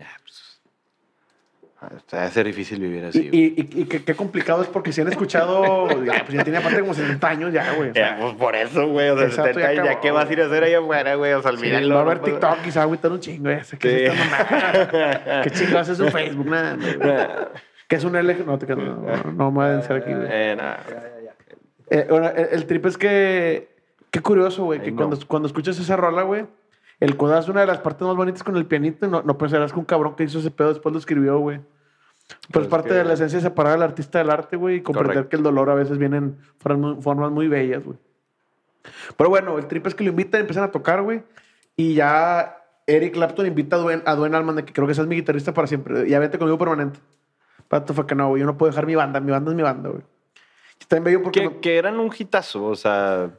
Debe ser difícil vivir Y, así. güey. y, y- y qué, qué complicado es porque si han escuchado. ya, pues ya tiene aparte como 70 años ya, güey. o sea, Ya, pues por eso, güey. O sea, Exacto, 70 ya ya, qué vas a ir a hacer ahí afuera, güey. O sea, Sí, va a pasa- TikTok y se va a agüitar un chingo. Ese, ¿Qué Sí. es? ¿Qué chingados es un Facebook? Nada, güey. ¿Qué es un LG? No, te- no, no, no me voy a aquí, güey. Eh, nah. Eh, ahora, el, el trip es que. Qué curioso, güey, que no. cuando, cuando escuchas esa rola, güey, el codazo es una de las partes más bonitas con el pianito. y No, no pensarás que un cabrón que hizo ese pedo después lo escribió, güey. Pues es parte que- de la esencia de separar al artista del arte, güey, y comprender Correcto. que el dolor a veces viene en formas, muy bellas, güey. Pero bueno, el trip es que lo invitan, empiezan a tocar, güey, y ya Eric Clapton invita a Dwayne, a de que creo que ese es mi guitarrista para siempre. Ya vete conmigo permanente. Pato fue que no, güey, yo no puedo dejar mi banda, mi banda es mi banda, güey. Bello porque. Que, no- que eran un hitazo. O sea,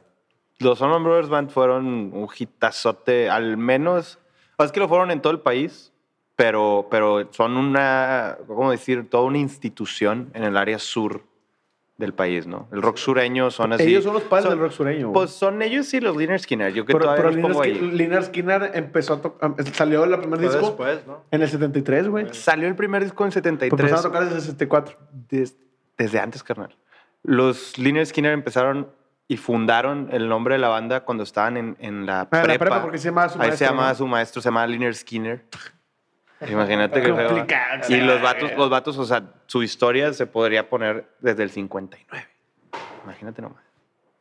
los Allman Brothers Band fueron un hitazote, al menos. Es que lo fueron en todo el país, pero, pero son una, ¿cómo decir? Toda una institución en el área sur del país, ¿no? El rock sureño son así. Ellos son los padres son- del rock sureño. Pues son ellos y los Liner Skinner. Yo que pero todavía pero los pongo ahí. Lynyrd Skinner empezó a tocar, salió el primer disco después, ¿no? en el 73, güey. Salió el primer disco en Pero 73. empezaron a tocar desde el 64. Des- desde antes, carnal. Los Liner Skinner empezaron y fundaron el nombre de la banda cuando estaban en, en la, Ah, prepa. la prepa, porque se llamaba su Ahí maestro, se llamaba ¿no? su maestro, se llamaba Liner Skinner. Imagínate que feo. Complicado, Y los vatos, los vatos, o sea, su historia se podría poner desde el 59. Imagínate nomás.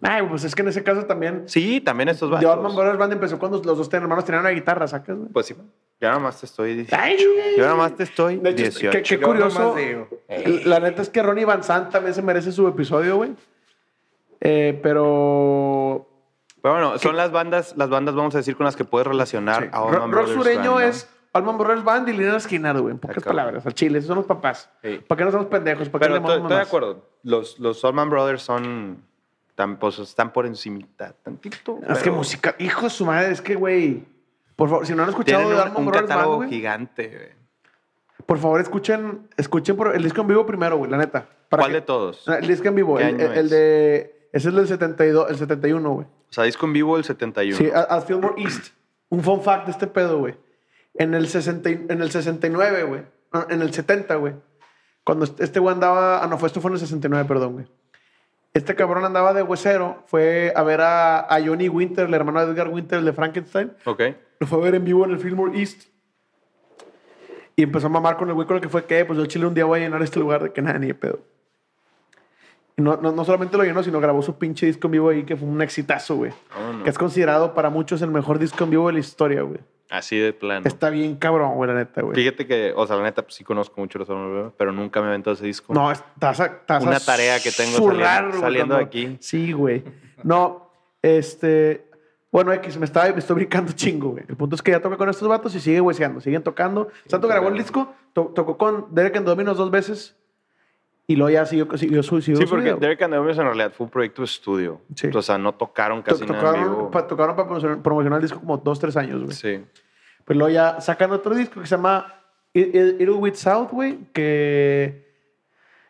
Ay, pues es que en ese caso también. Sí, también estos The vatos. Allman Brothers Band empezó cuando los dos hermanos tenían una guitarra, ¿sacas? güey? Pues sí. Yo nada más te estoy diciendo. Ay, Yo nada más te estoy De hecho, 18. qué, qué curioso. La neta es que Ronnie Van Sant también se merece su episodio, güey. Eh, pero. Pero bueno, son las bandas, las bandas, vamos a decir, con las que puedes relacionar sí. a Allman Rock Brothers sureño Band, ¿no? es Allman Brothers Band y Lynyrd Skinner, güey. En pocas Acabo. palabras. Al chile, esos son los papás. Sí. ¿Para qué no somos pendejos? ¿Para qué Pero le estoy, estoy de acuerdo. Los, los Allman Brothers son. Tan, pues, están por encimita. Tantito. Es que pero música, hijo de su madre, es que, güey. Por favor, si no han escuchado Tienen de un, Allman un Brothers Band, catálogo güey, gigante. güey. por favor, escuchen, escuchen por el disco en vivo primero, güey, la neta. Para ¿Cuál que- de todos? Ah, El disco en vivo, ¿Qué el, el es? de. Ese es del 72, el 71, güey. O sea, disco en vivo el 71. Sí, a, a Fillmore East. Un fun fact de este pedo, güey. En el, 60, y- en el 69, güey. No, En el 70, güey. Cuando este este güey andaba. Ah, no, fue, esto fue en el 69, perdón, güey. Este cabrón andaba de huesero. Fue a ver a, a Johnny Winter, el hermano de Edgar Winter, el de Frankenstein. Ok. Lo fue a ver en vivo en el Fillmore East. Y empezó a mamar con el güey con el que fue que, pues yo chile un día voy a llenar este lugar de que nada, ni de pedo. Y no, no, no solamente lo llenó, sino grabó su pinche disco en vivo ahí, que fue un exitazo, güey. Oh, no. Que es considerado para muchos el mejor disco en vivo de la historia, güey. Así de plano. Está bien cabrón, güey, la neta, güey. Fíjate que, o sea, la neta, pues sí conozco mucho los Bebé, pero nunca me he aventado ese disco. No, estás estás Una tarea que tengo saliendo- saliendo de aquí. Sí, güey. No, este... Bueno, X, me, estaba, me estoy brincando chingo, güey. El punto es que ya toca con estos vatos y sigue hueseando, siguen tocando. Santo grabó el disco, to- tocó con Derek and Dominos dos veces y luego ya siguió, siguió siguió Sí, su porque vida, Derek and the en realidad fue un proyecto de estudio. Sí. O sea, no tocaron To- casi nada en tocaron, vivo. pa- tocaron para promocionar, promocionar el disco como dos, tres años, güey. Sí. Pues luego ya sacan otro disco que se llama It- It- It'll With South, güey, que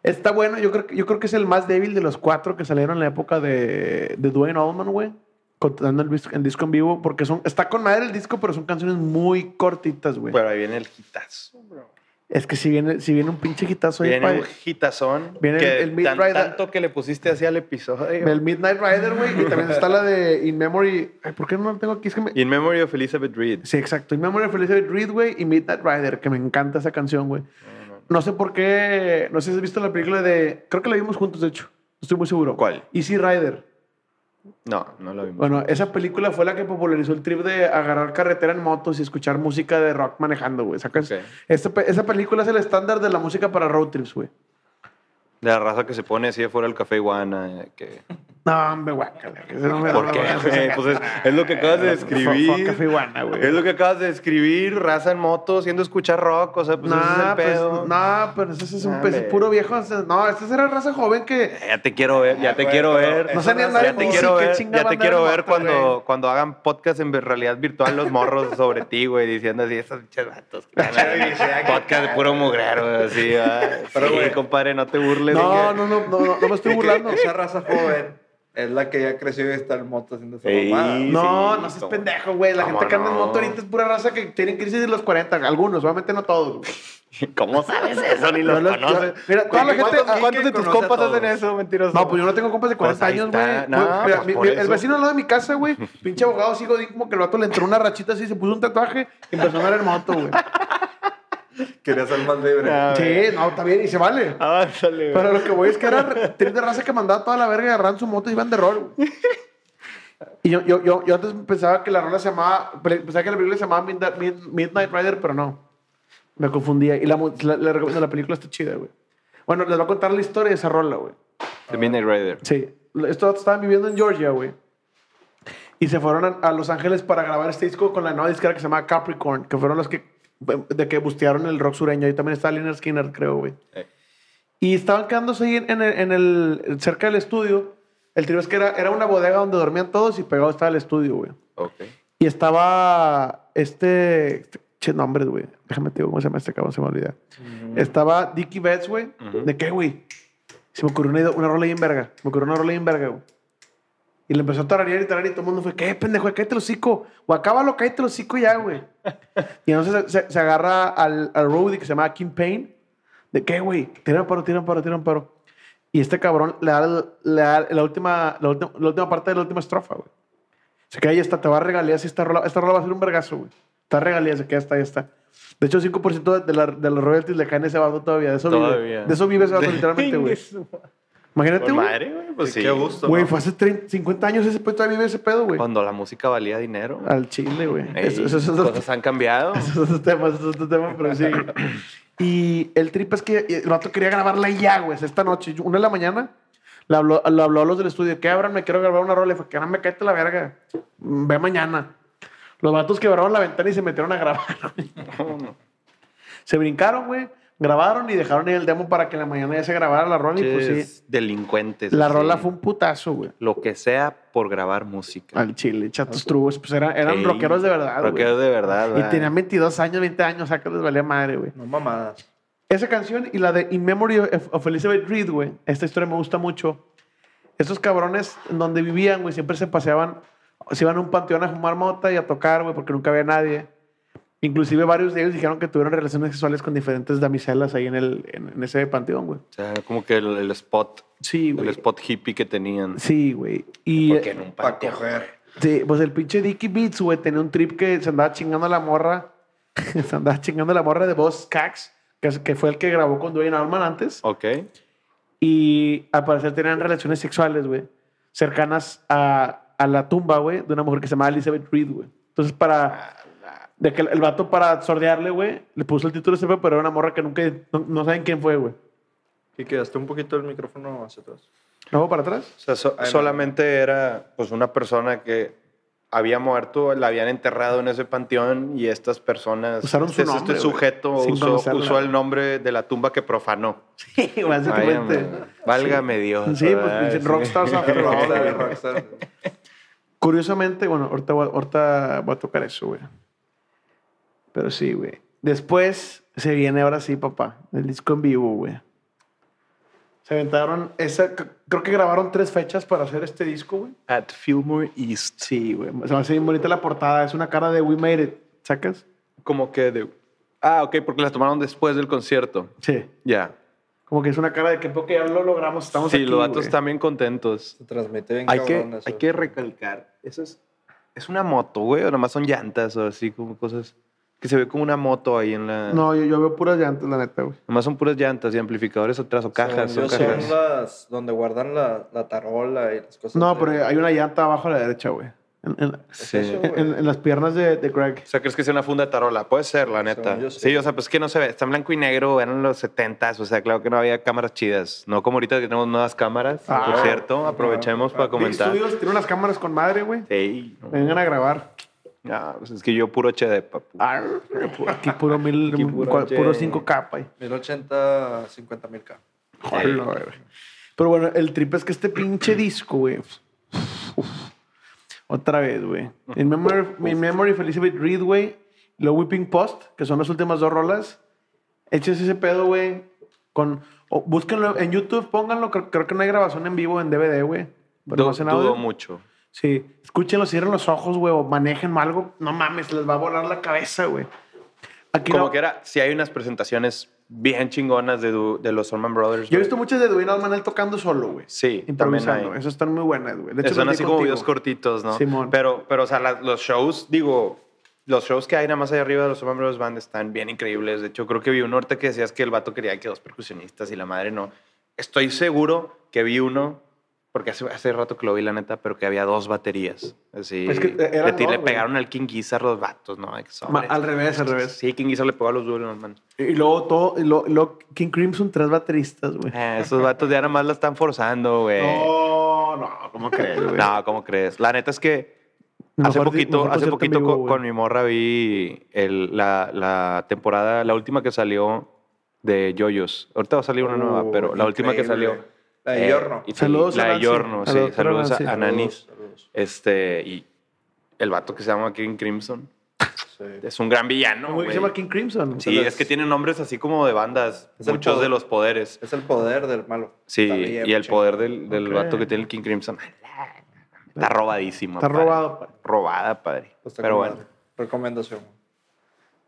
está bueno. Yo creo, yo creo que es el más débil de los cuatro que salieron en la época de, de Dwayne Allman, güey. Contando el, el disco en vivo, porque son, está con madre el disco, pero son canciones muy cortitas, güey. Pero ahí viene el hitazo, bro. Es que si viene, si viene un pinche hitazo ahí, Viene pa- un hitazón. Viene que el- el Mid tan- Rider. tanto que le pusiste así al episodio. el Midnight Rider, güey, y también está la de In Memory. Ay, ¿Por qué no la tengo aquí? Es que me- In Memory of Elizabeth Reed. Sí, exacto. In Memory of Elizabeth Reed, güey, y Midnight Rider, que me encanta esa canción, güey. No sé por qué. No sé si has visto la película de. Creo que la vimos juntos, de hecho. No Estoy muy seguro. ¿Cuál? Easy Rider. No, no lo vimos. Bueno, esa película fue la que popularizó el trip de agarrar carretera en motos y escuchar música de rock manejando, güey. ¿Sacas? Ok. Esta pe- esa película es el estándar de la música para road trips, güey. De la raza que se pone así afuera del café iguana. eh, Que... No, hombre, guácala. que ese no me- ¿Por no qué? Pues es, es lo que acabas de describir. Café Iguana, güey. Es lo que acabas de describir, raza en moto, haciendo escuchar rock, o sea, pues ese es el pues, pedo. no, pero ese es un pez puro viejo. No, esta era raza joven que. Ya te quiero ver, ya te quiero ver. No sé ni andar ya en te quiero qué ver, ya te quiero ver moto, cuando, cuando hagan podcast en realidad virtual los morros sobre ti, güey, diciendo así, esos pinches vatos. podcast de puro mugrero, así, ah, Pero, güey. compadre, no te burles. No, no, no, no, no, no me estoy burlando. Esa raza joven es la que ya creció y está en moto haciendo esa Sí. mamada. No, sí, no seas cómo- pendejo, güey. La gente que anda en no. moto ahorita es pura raza que tienen crisis de los 40. Algunos, obviamente no todos. güey. ¿Cómo sabes eso? Ni los Yo los- conoces. mira, toda la ¿Cuántos- gente- ¿Cuántos, de tus compas hacen eso, mentiroso? No, pues yo no tengo compas de 40 Pues años, güey. No, mira, pues mi- por mi- el vecino al lado de mi casa, güey, pinche abogado, sigo di como que el vato le entró una rachita así, se puso un tatuaje y empezó a andar en moto, güey. Quería ser más libre. Ah, Sí, no, está bien, y se vale. Avánzale, güey. Pero lo que voy es que era trip de raza que mandaba toda la verga y agarraban su moto y iban de rol. güey. Y yo, yo, yo, yo antes pensaba que la rola se llamaba, pensaba que la película se llamaba Midnight, Mid- Midnight Rider, pero no. Me confundía. Y la, la, la, recomiendo, la película está chida, güey. Bueno, les voy a contar la historia de esa rola, güey. The Midnight Rider. Sí. Estos estaban viviendo en Georgia, güey. Y se fueron a, a Los Ángeles para grabar este disco con la nueva disquera que se llama Capricorn, que fueron los que, de que bustearon el rock sureño. Y también está Liner Skinner, creo, güey. Eh. Y estaban quedándose ahí en el, en el- cerca del estudio. El trío es que era, era una bodega donde dormían todos y pegado estaba el estudio, güey. Ok. Y estaba este... este che, nombres, güey. Déjame te digo cómo se llama este cabrón, se me olvida. Estaba Dickie Betts, güey. Ujú. ¿De qué, güey? Se me ocurrió una, una rola ahí en verga. Me ocurrió una rola ahí en verga, güey. Y le empezó a tararear y tararear y todo el mundo fue, ¿qué, pendejo? Cállate el hocico. O acábalo, cállate el hocico ya, güey. y entonces se, se- agarra al, al roadie que se llama Kim Payne. ¿De qué, güey? Tira un paro, tira un paro, tira un paro. Y este cabrón le da, le da la, última, la, última, la última parte de la última estrofa, güey. Se queda ahí está, te va a regalías y esta rola, esta rola va a ser un vergazo, güey. Está regalías, se queda hasta ahí está. De hecho, 5% de, la, de los royalties le caen a ese vato todavía. De eso Todavía. vive. De eso vive ese vato literalmente, güey. Imagínate, güey. madre, güey. Pues sí. Qué gusto. Güey, ¿no? fue hace 30, 50 años ese pedo, todavía vive ese pedo, güey. Cuando la música valía dinero. Al chile, güey. Ey, Eso, eso, cosas han cambiado. eso es otro tema, eso es otro tema, pero sí. Y el trip es que el vato quería grabarla ya, güey, esta noche. Una de la mañana le habló, le habló a los del estudio. ¿Qué, Abraham? Me quiero grabar una rola. Le fue, que no me cállate la verga. Ve mañana. Los vatos quebraron la ventana y se metieron a grabar. güey. Se brincaron, güey. Grabaron y dejaron ahí el demo para que en la mañana ya se grabara la rola. Y pues sí, Delincuentes. la así. rola fue un putazo, güey. Lo que sea por grabar música. Al chile, chatos trubos. Pues era- eran Ey, rockeros de verdad, güey. Rockeros de verdad, Y ¿verdad? tenían 22 años, 20 años, o sea que les valía madre, güey. No mamadas. Esa canción y la de In Memory of, of Elizabeth Reed, güey. Esta historia me gusta mucho. Estos cabrones en donde vivían, güey, siempre se paseaban, se iban a un panteón a fumar mota y a tocar, güey, porque nunca había nadie. Inclusive varios de ellos dijeron que tuvieron relaciones sexuales con diferentes damiselas ahí en, el, en, en ese panteón, güey. O sea, como que el, el spot, Sí, el spot hippie que tenían. Sí, güey. Y Porque en un Para panteón. coger. sí, pues el pinche Dickie Beats, güey, tenía un trip que se andaba chingando a la morra. se andaba chingando a la morra de Boss Cax, que fue el que grabó con Dwayne Allman antes. Ok. Y al parecer tenían relaciones sexuales, güey, cercanas a, a la tumba, güey, de una mujer que se llama Elizabeth Reed, güey. Entonces, para. De que el, el vato, para sordearle, güey, le puso el título ese, pero era una morra que nunca. No, no saben quién fue, güey. Y quedaste un poquito el micrófono hacia atrás. ¿No para atrás? O sea, so- solamente era pues una persona que había muerto, la habían enterrado en ese panteón y estas personas, Usaron su este, nombre, este sujeto usó, usó el nombre de la tumba que profanó. Sí, básicamente. Válgame, válgame Dios. Sí, pues ¿verdad? Sí. rockstars all, Rockstar. Curiosamente, bueno, ahorita, voy- ahorita voy a tocar eso, güey. Pero sí, güey. Después se viene ahora sí, papá, el disco en vivo, güey. Se aventaron, esa, creo que grabaron tres fechas para hacer este disco, güey. At Fillmore East. Sí, güey. Se me hace bien bonita la portada. Es una cara de We Made It. ¿Sacas? Como que de... Ah, ok, porque las tomaron después del concierto. Sí. Ya. Como que es una cara de que porque ya lo logramos. Estamos Sí, aquí, los güey. están bien contentos. Se transmite bien Hay que, eso. hay que recalcar. Eso es, es una moto, güey. O nomás son llantas o así como cosas que se ve como una moto ahí en la... No, yo, yo veo puras llantas, la neta, güey. Nomás son puras llantas y amplificadores atrás o cajas. Según Son yo, cajas. son las donde guardan la, la tarola y las cosas. No, de- pero hay una llanta abajo a la derecha, güey. En, en- Sí. eso, en- en las piernas de, de Greg. O sea, ¿crees que sea una funda de tarola? Puede ser, la neta. Yo, sí. sí. o sea, pues que no se ve. Está en blanco y negro, eran los 70s. O sea, claro que no había cámaras chidas. No como ahorita que tenemos nuevas cámaras. Ah. por cierto, aprovechemos Ah, para Big Big comentar. Studios tiene unas cámaras con madre, güey. Sí. no. Vengan a grabar. Ah, pues es que yo puro HD, papu. Arr, Aquí puro mil, Aquí puro cua- puro 5K, pay. 1080, 50 mil K. Güey. Pero bueno, el trip es que este pinche disco, güey. Otra vez, güey. In Memory, In Memory of Elizabeth Reed, güey. Lo Whipping Post, que son las últimas dos rolas. Échense ese pedo, güey. Con, o búsquenlo en YouTube, pónganlo. Creo, creo que no hay grabación en vivo en DVD, güey. Pero Du- audio. dudo mucho. Sí. Escúchenlo, cierren los ojos, güey, o manejen algo. No mames, les va a volar la cabeza, güey. Aquí Como no- que era, si hay unas presentaciones bien chingonas de, du- de los Allman Brothers. Yo he visto muchas de Dwayne Allman tocando solo, güey. Sí, también hay. Esas están muy buenas, güey. De hecho, Son así como videos cortitos, ¿no? Simón. Pero, pero o sea, la- los shows, digo, los shows que hay nada más allá arriba de los Allman Brothers Band están bien increíbles. De hecho, creo que vi uno ahorita que decías que el vato quería que dos percusionistas y la madre no. Estoy seguro que vi uno, porque hace, hace rato que lo vi, la neta, pero que había dos baterías. Así, Es que, eran le, pegaron al King Gizzard los vatos, ¿no? Ma- al revés, al revés. Sí, King Gizzard le pegó a los duros, man. Y luego todo, y luego, King Crimson, tres bateristas, güey. Eh, esos vatos ya nada más la están forzando, güey. No, no, ¿cómo crees, güey? No, ¿cómo crees? La neta es que Mejor hace poquito, hace poquito con, mi morra vi el- la, la temporada, la última que salió de Yoyos. Ahorita va a salir una nueva, Uh, pero la última que salió. La de eh, Yorno. sí, Saludos a La de Nancy, Yorno, sí. Saludos a, a Nanis. Saludos. Este, y el vato que se llama King Crimson. Sí. Es un gran villano, Güey, güey. se llama King Crimson. Sí, Entonces- es que tiene nombres así como de bandas. Es muchos poder. de los poderes. Es el poder del malo. Sí, y el poder del, del Ok. vato que tiene el King Crimson. Está robadísimo. Está padre. robado, pa. Robada, padre. Pues Pero bueno. Recomendación.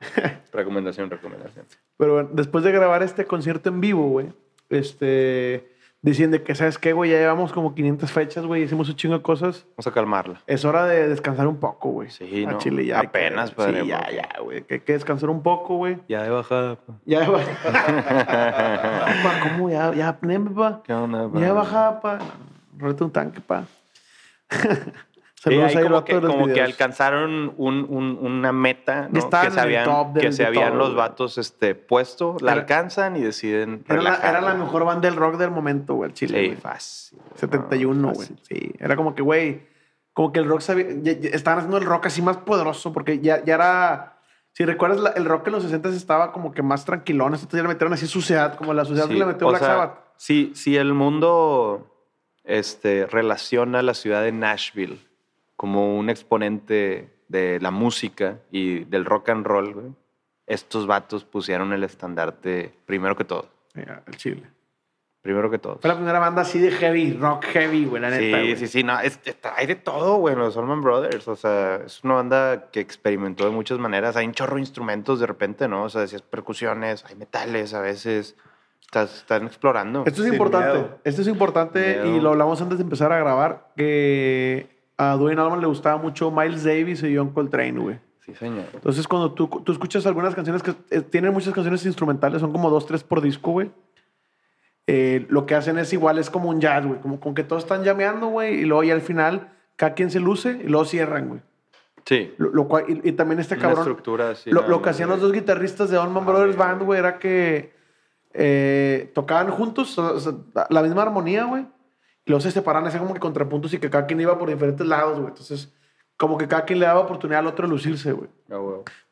recomendación, recomendación. Pero bueno, después de grabar este concierto en vivo, güey, este, decían de que, ¿sabes qué, güey? Ya llevamos como 500 fechas, güey, hicimos un chingo de cosas. Vamos a calmarla. Es hora de descansar un poco, güey. Sí, A ¿no? Chile ya. hay que- Apenas, padre, Sí, ya, ya, güey. Que hay que descansar un poco, güey. Ya de bajada. pa. Ya, va. Pa, ¿Cómo? Ya, ya, pa. ¿Qué onda, pa? Ya bajada, pa. Rete un tanque, pa. Sí, Saludos ahí ahí, como que, como que alcanzaron un- un- una meta ¿no? Que se habían, que se habían los vatos este, puesto, la Era- alcanzan y deciden Era la, era la mejor banda del rock del momento, güey, el Chile. Sí, fácil. 71, güey. Sí. Era como que, güey, como que el rock sabía, ya- ya estaban haciendo el rock así más poderoso porque ya, ya era. Si recuerdas, la- el rock en los 60 estaba como que más tranquilón. Entonces ya le metieron así suciedad, como la suciedad Sí, que le metió Black sea, Sabbath. Si, si el mundo este, relaciona la ciudad de Nashville como un exponente de la música y del rock and roll, güey, estos vatos pusieron el estandarte primero que todo. El Chile. Primero que todo. Fue la primera banda así de heavy, rock heavy, güey, la neta. Sí, sí, sí, no, es- hay de todo, güey, los Allman Brothers. O sea, es una banda que experimentó de muchas maneras. Hay un chorro de instrumentos de repente, ¿no? O sea, decías percusiones, hay metales a veces. Estás- están explorando. Esto es Sin importante. miedo. Esto es importante y lo hablamos antes de empezar a grabar, que a Dwayne Allman le gustaba mucho Miles Davis y John Coltrane, güey. Sí, señor. Entonces, cuando tú, tú escuchas algunas canciones que eh, tienen muchas canciones instrumentales, son como dos, tres por disco, güey. eh, lo que hacen es igual, es como un jazz, güey. Como con que todos están llameando, güey. Y luego ya al final, cada quien se luce y luego cierran, güey. Sí. Lo, lo cual, y, y también este Una cabrón. estructura así. lo, lo que hacían los dos guitarristas de Allman Brothers Band, güey, era que eh, tocaban juntos o sea, la misma armonía, güey. Luego se separaban, hacían como que contrapuntos y que cada quien iba por diferentes lados, güey. Entonces, como que cada quien le daba oportunidad al otro de lucirse, güey. Ah.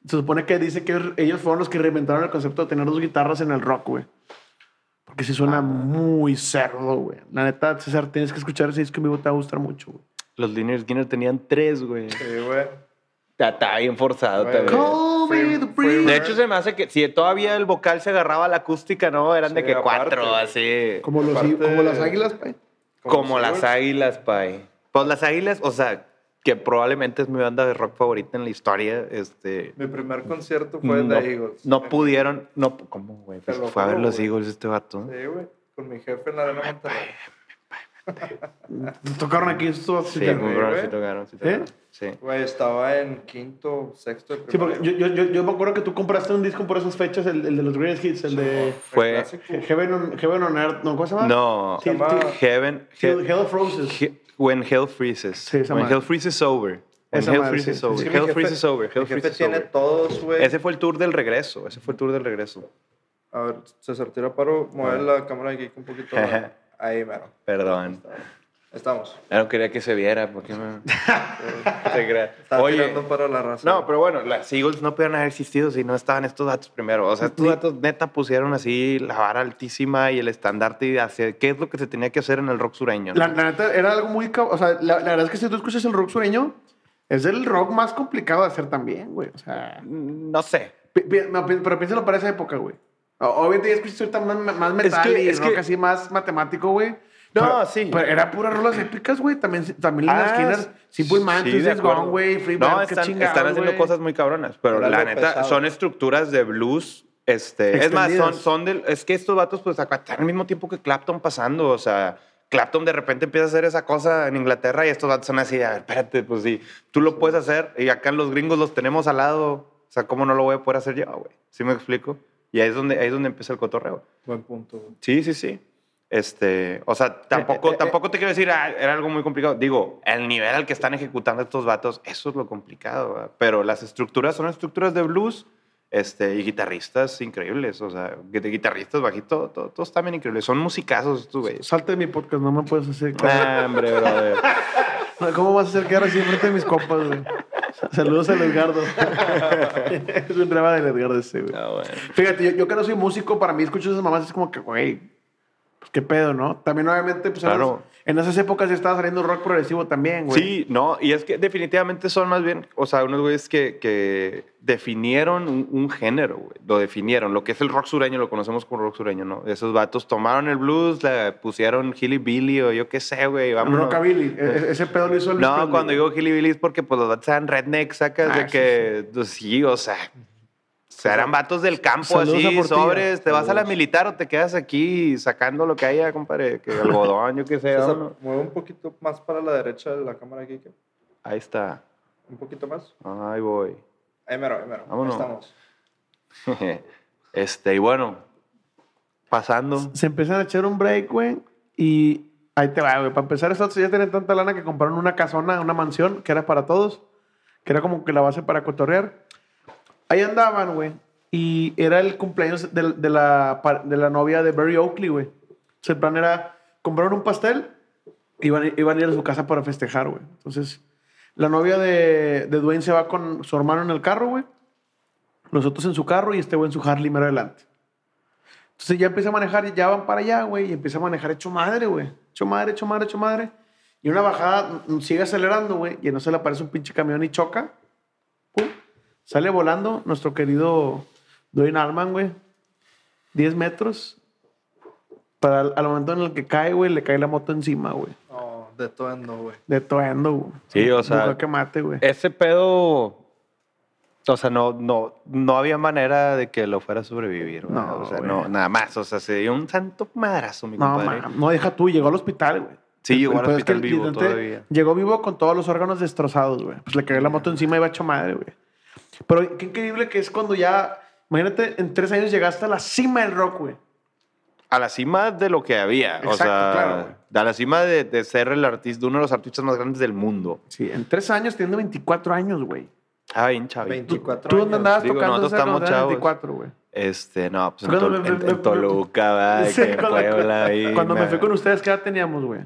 Se supone que dice que ellos- fueron los que reinventaron el concepto de tener dos guitarras en el rock, güey. Porque sí suena muy cerdo, güey. La neta, César, tienes que escuchar ese disco en vivo, te va a gustar mucho, güey. Los Liner Skinner tenían tres, güey. Sí, güey. Está, está bien forzado Güey. también. Call me the Fue- breeze. De hecho, se me hace que si todavía el vocal se agarraba a la acústica, ¿no? Eran de que aparte, cuatro, güey. así. Como, los, Aparte- como las águilas, pues. Como las águilas, pay. Pues las águilas, o sea, que probablemente es mi banda de rock favorita en la historia. Este. Mi primer concierto fue no, de Eagles. no pudieron. No, ¿Cómo, güey? Pues fue a ver los. Eagles este vato. Sí, güey. Con mi jefe en la Monterrey. Tocaron aquí estos. Sí, Sí, muy sí tocaron, sí tocaron. Sí. Güey, estaba en quinto, sexto de Sí, porque yo, yo, yo, yo me acuerdo que tú compraste un disco por esas fechas, el, el de los Greatest Hits, el de Fue- clásico. Heaven on, Heaven on Earth, ¿no? ¿Cómo se llama? No. Sí, llama- sí. Heaven. Hell, He- Hell Roses. He- when Hell freezes. Sí, esa when. Hell freezes over. Esa Hell freezes sí, sí, over. Hell jefe- freezes over. Hell freezes tiene over. todos, güey. Ese fue el tour del regreso. Ese fue el tour del regreso. A ver, César, tira paro, mueve la cámara aquí un poquito. Ahí, mero. Perdón. Estamos. Ya no quería que se viera. porque me... Te creas. Estaba Oye, para la raza. no, pero bueno, las Eagles no pudieron haber existido si no estaban estos datos primero. O sea, estos datos neta pusieron así la vara altísima y el estandarte hacia qué es lo que se tenía que hacer en el rock sureño. ¿no? La, la neta era algo muy. O sea, la, la verdad es que si tú escuchas el rock sureño, es el rock más complicado de hacer también, güey. O sea. No sé. pi- pi- no, pi- pero piénsalo para esa época, güey. Obviamente ya escuchas ahorita más, más metal que- y es rock que- así más matemático, güey. No, Pero- sí. Pero era puras rolas épicas, güey. También, también Ah, Skynyrd, Simple Man, sí, Two de Days acuerdo. Gone, güey. Free No, están, chingados, están haciendo güey. cosas muy cabronas, pero la neta pesado. son estructuras de blues. Este, es más, son, son del, es que estos vatos pues acá están al mismo tiempo que Clapton pasando, o sea, Clapton de repente empieza a hacer esa cosa en Inglaterra y estos vatos son así, a ver, espérate, pues sí, tú lo puedes hacer y acá los gringos los tenemos al lado, o sea, ¿cómo no lo voy a poder hacer yo, güey? ¿Sí me explico? Y ahí es donde, ahí es donde empieza el cotorreo. Buen punto, güey. Sí, sí, sí. Este, o sea, tampoco, eh, eh. tampoco te quiero decir, ah, era algo muy complicado. Digo, el nivel al que están ejecutando estos vatos, eso es lo complicado. ¿verdad? Pero las estructuras son estructuras de blues este, y guitarristas increíbles. O sea, de guitarristas, bajito, todo, todos están bien increíbles. Son musicazos estos güeyes. Salte de mi podcast, no me puedes hacer quedar. Ah, hombre, brother. ¿Cómo vas a hacer quedar así enfrente de mis compas, güey? Saludos al Edgardo. es un drama del Edgardo ese, güey. Ah, bueno. Fíjate, yo, yo que no soy músico, para mí escucho esas mamás es como que, güey, pues qué pedo, ¿no? También obviamente, pues en Claro. esas- en esas épocas ya estaba saliendo rock progresivo también, güey. Sí, no, y es que definitivamente son más bien, o sea, unos güeyes que, que definieron un, un género, güey. Lo definieron. Lo que es el rock sureño, lo conocemos como rock sureño, ¿no? Esos vatos tomaron el blues, le pusieron Hilly Billy o yo qué sé, güey. Rockabilly. E- e- ese pedo lo hizo el No, cuando güey. digo Hilly Billy es porque pues los vatos eran rednecks, sacas Ah, de sí, que, pues, sí, o sea, sea, eran vatos del campo así, sobres, te vas a la militar o te quedas aquí sacando lo que haya, compadre, que algodón, yo qué sé. Mueve un poquito más para la derecha de la cámara aquí. que- Ahí está. Un poquito más. Ahí voy. Ahí mero, ahí mero. Ahí Vámonos. estamos. Este, y bueno, pasando. Se empiezan a echar un break, güey, y ahí te va, güey. Para empezar, estos ya tienen tanta lana que compraron una casona, una mansión, que era para todos, que era como que la base para cotorrear. Ahí andaban, güey, y era el cumpleaños de, de la, de la novia de Barry Oakley, güey. Entonces, el plan era, compraron un pastel, iban, iban a ir a su casa para festejar, güey. Entonces, la novia de, de Dwayne se va con su hermano en el carro, güey. Los otros en su carro y este güey en su Harley mero adelante. Entonces ya empieza a manejar, ya van para allá, güey, y empieza a manejar hecho madre, güey. Hecho madre, hecho madre, hecho madre. Y una bajada sigue acelerando, güey, y no se le aparece un pinche camión y choca. Sale volando nuestro querido Dwayne Allman, güey. 10 metros. Para al, al momento en el que cae, güey, le cae la moto encima, güey. No, de todo, güey. De toendo, güey. Sí, o sea, Buscó que mate, güey. Ese pedo. O sea, no, no, no había manera de que lo fuera a sobrevivir. güey. No, o sea, güey. no, nada más. O sea, se dio un santo madrazo, mi No, compadre. no, deja tú, llegó al hospital, güey. Sí, El- llegó el al es que hospital el vivo todavía. Llegó vivo con todos los órganos destrozados, güey. Pues le cayó la moto encima y iba hecho madre, güey. Pero qué increíble que es cuando ya, imagínate, en tres años llegaste a la cima del rock, güey. A la cima de lo que había. o Exacto, sea, claro, güey. a la cima de, de ser el artista, uno de los artistas más grandes del mundo. Sí, en tres años teniendo 24 años, güey. Ah, bien chavito. 24 ¿Tú dónde años. andabas Digo, tocando nosotros estamos cuando eras chavos. 24, güey? Este, no, pues en, me- en- me- en me- Toluca, va, Sí, que cuando- Puebla, ahí, Cuando me fui con ustedes, ¿qué edad teníamos, güey?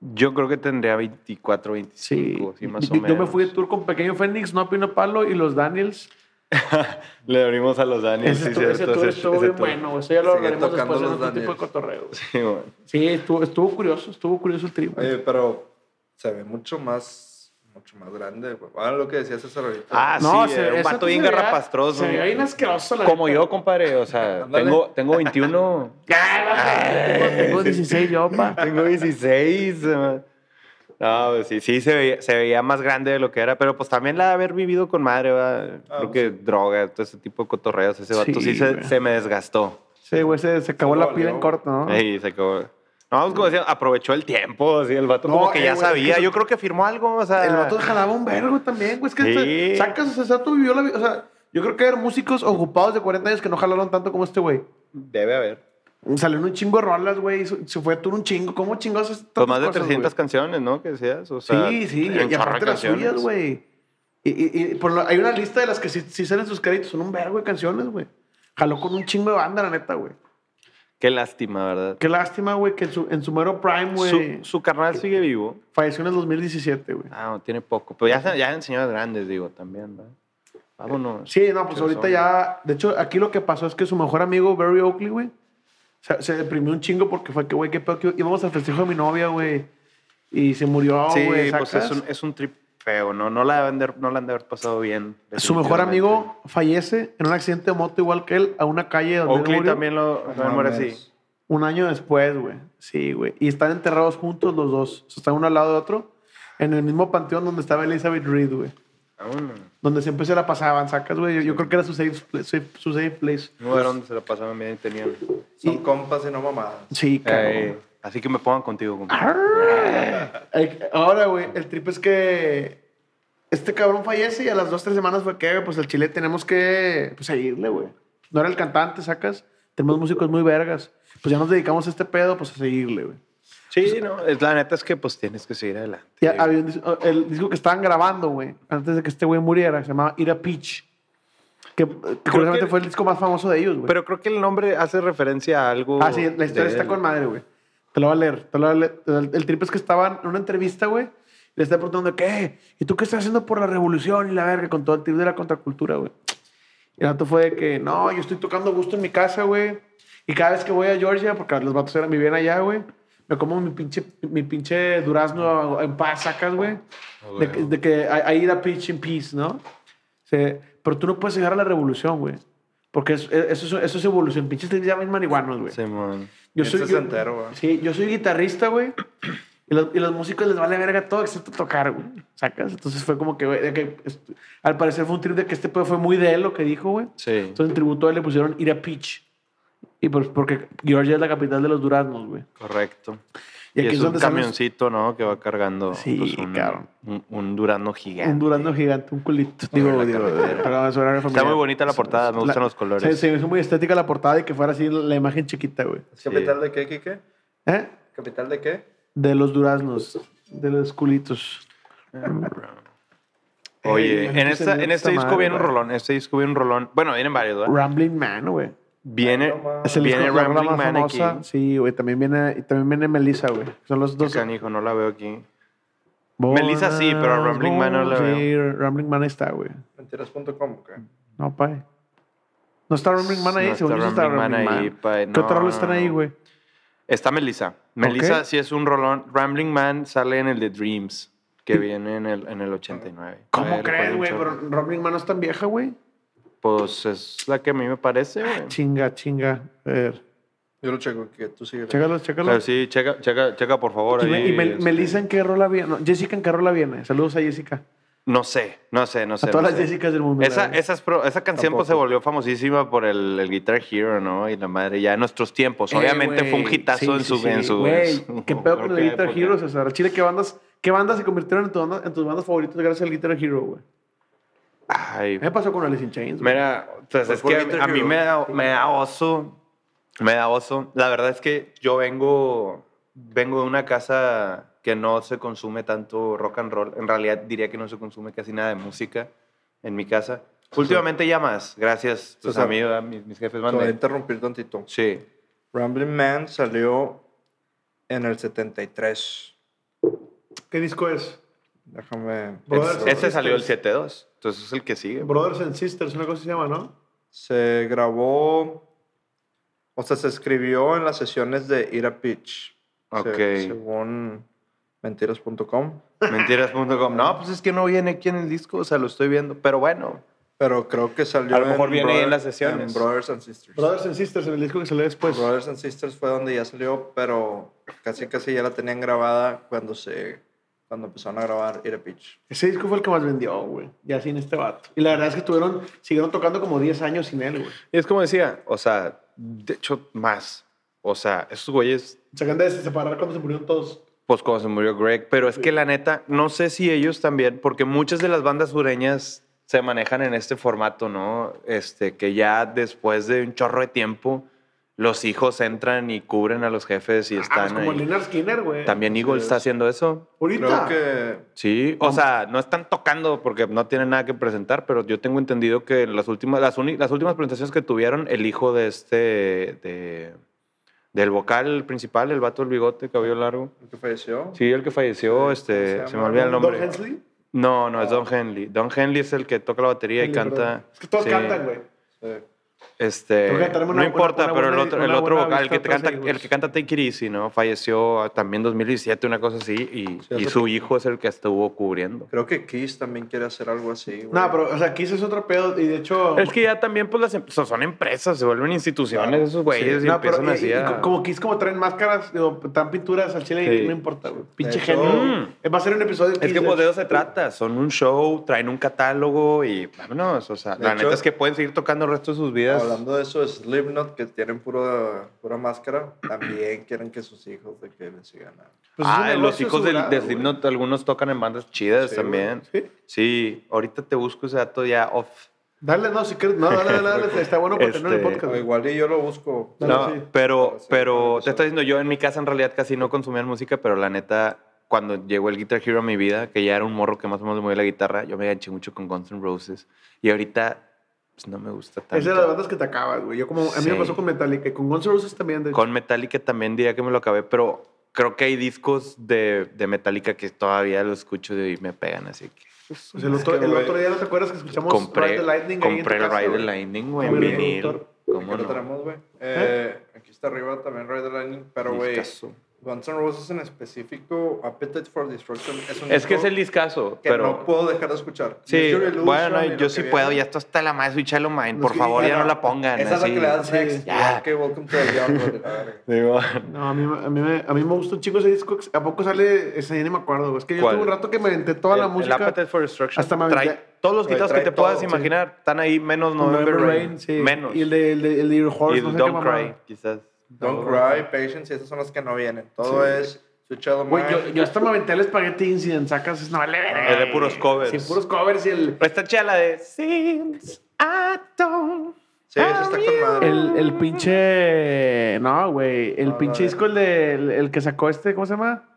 Yo creo que tendría 24, 25, sí, más o menos. Yo me fui de tour con Pequeño Fénix, No Pino Palo y los Daniels. Le abrimos a los Daniels, Ese, sí, estuvo- ese tour estuvo ese bien tour. bueno. Eso ya lo hablaremos después en los otro tipo de Daniels. cotorreo. Sí, güey. Sí, estuvo, estuvo curioso, estuvo curioso el güey. Oye, pero se ve mucho más, mucho más grande, güey. Ah, lo que decías César ahorita. Ah, No, sí, se- eh, un vato bien garrapastroso. Se veía bien asqueroso, la Como neta. yo, compadre. O sea, tengo, tengo 21. Ah, tengo, tengo 16 yo, pa. tengo 16. eh, No, pues sí, sí se veía, se veía más grande de lo que era, pero pues también la de haber vivido con madre, ¿verdad? Ah, Creo que droga, todo ese tipo de cotorreos, ese vato sí, Sí, se, se me desgastó. Sí, güey, se, se acabó Se la pila en corto, ¿no? Ahí se acabó. No, pues como decía, aprovechó el tiempo, así, el vato No, como que eh, ya güey, es sabía. que- Yo creo que firmó algo, o sea... El vato jalaba un vergo también, güey. Es que Sí. este- sacas, o sea, ese vato vivió la vida. O sea, yo creo que hay músicos ocupados de 40 años que no jalaron tanto como este güey. Debe haber. Salieron un chingo de rolas, güey. Se fue a tour un chingo. ¿Cómo chingados? haces Pues más de cosas, 300 güey? canciones, ¿no? Que decías, o sea... Sí, sí. Y, y aparte las suyas, güey. Y, y, y por lo- hay una lista de las que sí, sí salen sus créditos. Son un vergo de canciones, güey. Jaló con un chingo de banda, la neta, güey. Qué lástima, ¿verdad? Qué lástima, güey, que en su, en su mero prime, güey, Su, su carnal sigue vivo. falleció en el 2017, güey. Ah, no, tiene poco. Pero ya, ya en grandes, digo, también, ¿verdad? Vámonos. Sí, no, pues ahorita ya. De hecho, aquí lo que pasó es que su mejor amigo, Barry Oakley, güey, se, se deprimió un chingo porque fue que, güey, qué pedo que íbamos al festejo de mi novia, güey. Y se murió, sí, güey. pues es un, es un trip feo, ¿no? No la, deben de- no la han de haber pasado bien. Su mejor amigo fallece en un accidente de moto igual que él a una calle donde él Oakley murió también lo también muere así. mames. un año después, güey. Sí, güey. Y están enterrados juntos los dos. O sea, están uno al lado de otro en el mismo panteón donde estaba Elizabeth Reed, güey. Donde siempre se la pasaban, sacas, güey. Yo, yo creo que era su safe, pla- safe- su safe place. No era donde se la pasaban bien y tenían. Son Y- compas y no mamadas. Sí, cabrón. Eh, así que me pongan contigo, compadre. Ahora, güey, el trip es que este cabrón fallece y a las dos, tres semanas fue que, pues, el Chile tenemos que, pues, seguirle, güey. No era el cantante, sacas. Tenemos músicos muy vergas. Pues ya nos dedicamos a este pedo, pues, a seguirle, güey. Sí, no, es, la neta es que pues tienes que seguir adelante. Ya había un dis- el disco que estaban grabando, güey, antes de que este güey muriera, se llamaba Ira Peach. Que, que curiosamente que- fue el disco más famoso de ellos, güey. Pero creo que el nombre hace referencia a algo. Ah, sí, la historia está él. con madre, güey. Te lo voy a leer. Te lo voy a leer. El, el trip es que estaban en una entrevista, güey. Le está preguntando, ¿qué? ¿Y tú qué estás haciendo por la revolución y la verga? Con todo el trip de la contracultura, güey. Y el rato fue de que, no, yo estoy tocando gusto en mi casa, güey. Y cada vez que voy a Georgia, porque los vatos eran, vivían allá, güey, me como mi pinche, mi pinche durazno en paz, sacas, güey. De, que- de que I, I eat a peach in peace, ¿no? Pero tú no puedes llegar a la revolución, güey. Porque es- eso, es, eso es evolución. Pinches te llaman marihuanos, güey. Simón. Yo Bien soy, yo- güey. sí, yo soy guitarrista, güey. Y los, y los músicos les vale verga todo excepto tocar, güey. ¿Sacas? Entonces fue como que, güey, que al parecer fue un trip de que este pedo fue muy de él lo que dijo, güey. Sí. Entonces en tributo a él le pusieron ir a Peach. Y pues porque Georgia es la capital de los duraznos, güey. Correcto. Y Y, aquí es es un donde salen los- camioncito, ¿no? Que va cargando Sí, pues, un, cabrón. un, un durazno gigante. Un durazno gigante, un culito. Digo, la digo, horario Está muy bonita la portada, me gustan los colores. Se, se me hizo muy estética la portada y que fuera así la imagen chiquita, güey. ¿Capital de qué, Kike? ¿Eh? ¿Capital de qué? De los duraznos, de los culitos. Oye, Eh, en, esta, en este disco madre, viene un rolón. Este disco viene un rolón. Bueno, vienen varios, ¿verdad? Rambling Man, güey. Viene. Es el viene Rambling Man famosa. aquí. Sí, güey. También viene, y también viene Melissa, güey. Son los dos. Canijo, no la veo aquí. Bonas, Melissa sí, pero Rambling Man no la Sí, Rambling Man está, güey. Mentiras.com, ¿o qué? No, pa. No está Rambling Man ahí, No según está yo está Rambling Man ahí, pa. ¿Qué No, otros roles están ahí, güey? Está Melissa. Melissa sí es un rolón. Rambling Man sale en el de Dreams, que viene en el, en el 89. ¿Cómo crees, ¿cuál güey? Pero? Rambling Man no es tan vieja, güey. Pues es la que a mí me parece, güey. Chinga, chinga. A ver. Yo lo checo, que tú sigues. Chécalos, chécalos. Pero sí, checa, checa, checa por favor. Y, me- y me- este, Melissa en qué rola viene. No, Jessica en qué rola viene. Saludos a Jessica. No sé, no sé, no sé. a todas no las sé. Jessicas del mundo. Esa, verdad. esa, es pro- esa canción pues, se volvió famosísima por el, el Guitar Hero, ¿no? Y la madre, ya en nuestros tiempos. Eh, Obviamente fue un güey, hitazo sí, en sí, su. sí. en su, en su- ¿Qué pedo con el Guitar. Hero, César? Chile, ¿qué bandas, ¿qué bandas se convirtieron en, tu banda- en tus bandas favoritas gracias al Guitar Hero, güey? Ay, ¿Qué pasó con Alice in Chains? güey? Mira, pues Pues es que a mí me da, me da oso. Me da oso. La verdad es que yo vengo, vengo de una casa que no se consume tanto rock and roll. En realidad diría que no se consume casi nada de música en mi casa. Últimamente ya más, gracias pues, César, a mí, a mis, mis jefes Te voy a interrumpir tantito. Sí. Rambling Man salió en el 73. ¿Qué disco es? Déjame. Brothers Ese and salió el Sisters. 7-2. Entonces es el que sigue. Brothers and Sisters, una cosa se llama, ¿no? Se grabó. O sea, se escribió en las sesiones de Ira Pitch. Se- Ok. según mentiras.com. Mentiras.com. No, pues es que no viene aquí en el disco, o sea, lo estoy viendo. Pero bueno, Pero creo que salió. A lo mejor viene ahí en Brother- las sesiones. en Brothers and Sisters. Brothers and Sisters, en el disco que salió después. Brothers and Sisters fue donde ya salió, pero casi casi ya la tenían grabada cuando se cuando empezaron a grabar Ira Pitch. Ese disco fue el que más vendió, güey. Ya sin este vato. Y la verdad es que tuvieron, siguieron tocando como 10 años sin él, güey. Y es como decía, o sea, de hecho, más. O sea, esos güeyes, Se acaban de separar cuando se murieron todos. pues cuando se murió Greg, pero es que la neta, no sé si ellos también, porque muchas de las bandas sureñas se manejan en este formato, ¿no? Este, que ya después de un chorro de tiempo, los hijos entran y cubren a los jefes y Ah, están es como ahí. Leonard Skinner, güey. También Eagle Sí, está es. haciendo eso. Ahorita. Creo que Sí, o sea, no están tocando porque no tienen nada que presentar, pero yo tengo entendido que las últimas, las, uni- las últimas presentaciones que tuvieron, el hijo de este, de, del vocal principal, el vato del bigote, cabello largo. el que falleció. Sí, el que falleció, Sí, este, ¿cómo se se me olvida el Don nombre. Hensley. No, no, es Ah. Don Henley. Don Henley es el que toca la batería y canta. perdón. Es que todos sí. cantan, güey. Sí. Este, que no una- importa, una pero el otro, el otro vocal, el que, canta, el que canta Take It Easy, ¿no? Falleció también en 2017, una cosa así, y, Sí, y su hijo es el que estuvo cubriendo. Creo que Kiss también quiere hacer algo así. güey. No, pero, o sea, Kiss es otro pedo. Y de hecho. Es que ya también, pues, las em- so- son empresas, se vuelven instituciones Claro. esos güeyes y No, pero, empiezan y- así y a... co- como Kiss, como traen máscaras, digo, dan pinturas al chile y Sí. no importa, güey. Pinche hecho- genio. Mm. Va a ser un episodio de Es que Kiss, pues de de eso se trata, son un show, traen un catálogo y vámonos, o sea, De la hecho- neta es que pueden seguir tocando el resto de sus vidas. Hablando de eso, Slipknot, que tienen pura, pura máscara, también quieren que sus hijos de que les sigan a... Pues ah, los hijos de güey. Slipknot, algunos tocan en bandas chidas Sí, también. ¿Sí? Sí, ahorita te busco ese dato ya off. Dale, no, si quieres. No, dale, dale, dale. Está bueno para tenerlo en el Este- podcast. Igual y yo lo busco. Dale, No, sí. pero, pero te estoy diciendo, yo en mi casa en realidad casi no consumía música, pero la neta, cuando llegó el Guitar Hero a mi vida, que ya era un morro que más o menos le movía la guitarra, yo me enganché mucho con Guns N' Roses. Y ahorita, pues no me gusta tanto. Es de las bandas que te acabas, güey. Yo como, a mí me pasó con Metallica y con Guns N' Roses también. De. Con Metallica también diría que me lo acabé, pero creo que hay discos de, de Metallica que todavía los escucho y me pegan, así que... pues, el, otro, el día, ¿no te acuerdas que escuchamos compré Ride the Lightning ahí en tu compré el casa, Ride the? Lightning, güey, en vinil. ¿Cómo Aquí lo no? tenemos, güey. Eh, Aquí está arriba también Ride the Lightning, pero güey. Guns N' Roses en específico, Appetite for Destruction, es un Es que es el discazo, que pero... no puedo dejar de escuchar. Sí, Illusion bueno, yo sí puedo, viene. ya esto está la más Switch Shallow Mind. No, Por favor, ya Bueno, no la pongan. Esa es la así. que le das Sí. igual que Welcome to the. Digo, No, a mí, a, mí me, a mí me gusta un chico ese disco. ¿A poco sale? Ese ya ni me acuerdo. Es que yo ¿Cuál? tuve un rato que me aventé toda la el- música. El Appetite for Destruction. hasta me trae todos los quitados que te puedas todo, sí. imaginar. Están ahí menos November, Rain. sí. Menos. Y el de, el de, el de Your Horse, Y no sé Don't. Cry, quizás. Don't Cry, Patience, y esas son las que no vienen. Todo Sí. es of Güey, yo, yo hasta me aventé el Spaghetti Incident, sacas, no vale verga. Es de puros covers. Sí, puros covers y el, Está chida la de Since I don't. Sí, eso está con madre. el, el pinche... No, güey, el No, pinche no, disco, el, de, el, el que sacó este, ¿cómo se llama?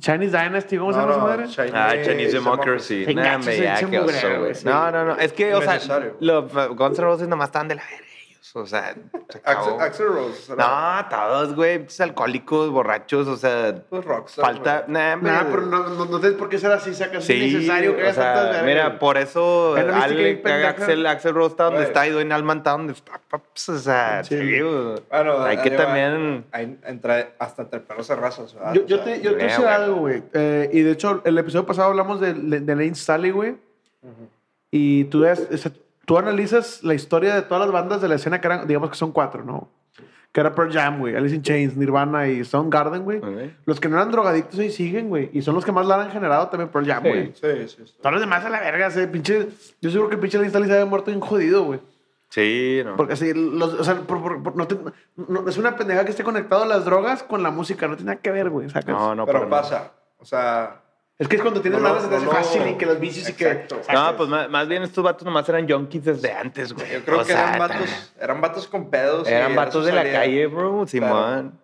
Chinese Dynasty, ¿cómo se No, llama esa no, madre? Chinese Ah, Chinese Democracy. Se Nah, se ya, echa qué oso, güey. No, no, no. Es que, o sea, los Guns N' Roses nomás estaban de la verga. O sea, se acabó. Axel, Rose. ¿será? No, todos, güey. Alcohólicos, borrachos, o sea, Pues rockstar, falta. Nah. Nah, pero no, no, no tienes por qué ser así, sacas. Sí, es innecesario que o sea, mira, güey. por eso ¿Ya no viste que Ale-? Axel, Axel Rose está donde Güey. está y Dwayne Allman está donde está. paps, O sea, Sí. Bueno, hay que ahí va. también... Hay entre, hasta entre perros razas. ¿verdad? Yo, yo te, yo te sé algo, güey. Eh, y de hecho, el episodio pasado hablamos de, de Lane Staley, güey. Y tú, tú analizas la historia de todas las bandas de la escena que eran, digamos que son cuatro, ¿no? que era Pearl Jam, güey, Alice in Chains, Nirvana y Soundgarden, güey. Ok. Los que no eran drogadictos ahí siguen, güey. Y son los que más la han generado también Pearl Jam, Sí. güey. Sí, sí. sí. Todos los demás a la verga, ese pinche. Yo seguro que el pinche Staley se había muerto bien jodido, güey. Sí, no. Porque así, los, o sea, por- por- por- no te- no- es una pendeja que esté conectado a las drogas con la música, no tiene nada que ver, güey. ¿sacas? No, no, Pero nada. pasa. O sea, Es que es cuando tienes No hace no lo- fácil y que los vicios y que. Exacto. No, pues más, más bien estos vatos nomás eran junkies desde antes, güey. yo creo O que sea, eran vatos, eran vatos con pedos. Eran era vatos de la calle, bro, Simón.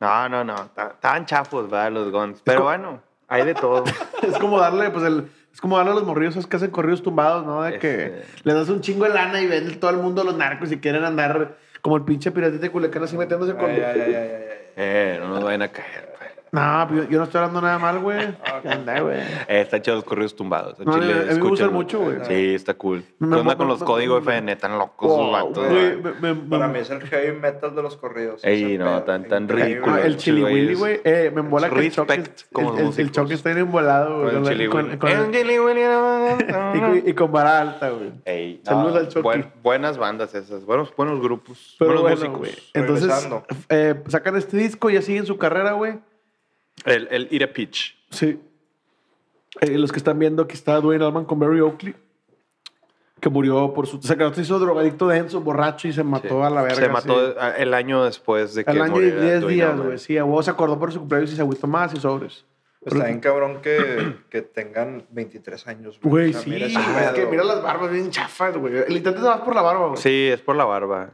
No, no, no. ta- Estaban chafos, ¿verdad? Los guns. Pero bueno, hay de todo. Es como darle, pues, el. Es como darle a los morrillos esos que hacen corridos tumbados, ¿no? De que Este. le das un chingo de lana y ven todo el mundo los narcos y quieren andar como el pinche piratita de Culiacán así metiéndose con. Ay, ay, ay, ay, ay, ay. Eh, no nos vayan a caer. No, pues, yo, yo no estoy hablando nada mal, güey. Eh, está chido los corridos tumbados. No, chile, a mí me escúchenlo. mucho, güey. Sí, está cool. Me- ¿Qué onda me- con los me- códigos me- FN? Tan locos esos Wow, vatos. güey, güey. me- me- Para mí es el heavy metal de los corridos. Ey, no, pedo. tan- tan ridículo. Ah, el chili güey, willy, güey. Eh, me embola que el choque. El, el, choque está bien embolado, güey. Con el chili willy. El chili willy. y, con, vara alta, güey. Ey, Saludos al buen- buenas bandas esas. Buenos, buenos grupos. Buenos bueno, músicos. Entonces, eh, sacan este disco y ya siguen su carrera, güey. El, el Eat a Pitch. Sí. Eh, los que están viendo, aquí está Dwayne Allman con Barry Oakley. Que murió por su. O sea, que se hizo drogadicto denso, borracho y se mató a la verga. Se mató sí. el año después de que Al año y muriera 10 Dwayne días, güey. Sí, a huevo se acordó por su cumpleaños y se agüitó más y sobres. Pues está bien cabrón que, que tengan 23 años. Güey, O sea, sí. mira es que mira las barbas bien chafas, güey. El intento es más por la barba, güey. Sí, es por la barba.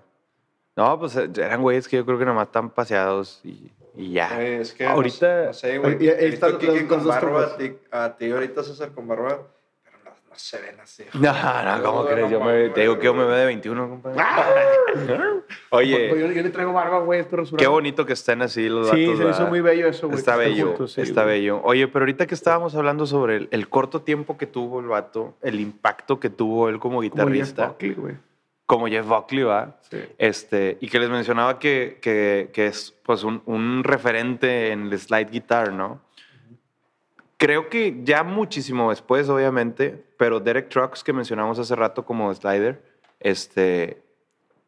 No, pues eh, eran güeyes que yo creo que nomás están paseados y, y ya. Es que Ahorita- no, no sé, güey. Que los con dos barba, a ti, a ti ahorita César con barba, pero no, no se ven así. No, no, ¿cómo No, crees? no Yo me, te digo que yo me veo de 21, compadre. Pues Oye, yo, yo le traigo barba, güey. Qué bonito que estén así los Sí, vatos, se me hizo muy bello eso, güey. Está bello, juntos, sí, está güey. bello. Oye, pero ahorita que estábamos hablando sobre el, el corto tiempo que tuvo el vato, el impacto que tuvo él como Como guitarrista, Buckley, güey. Como Jeff Buckley, ¿va? Sí. Este, y que les mencionaba que, que, que es pues un, un referente en el slide guitar, ¿no? Creo que ya muchísimo después, obviamente, pero Derek Trucks, que mencionamos hace rato como slider, este,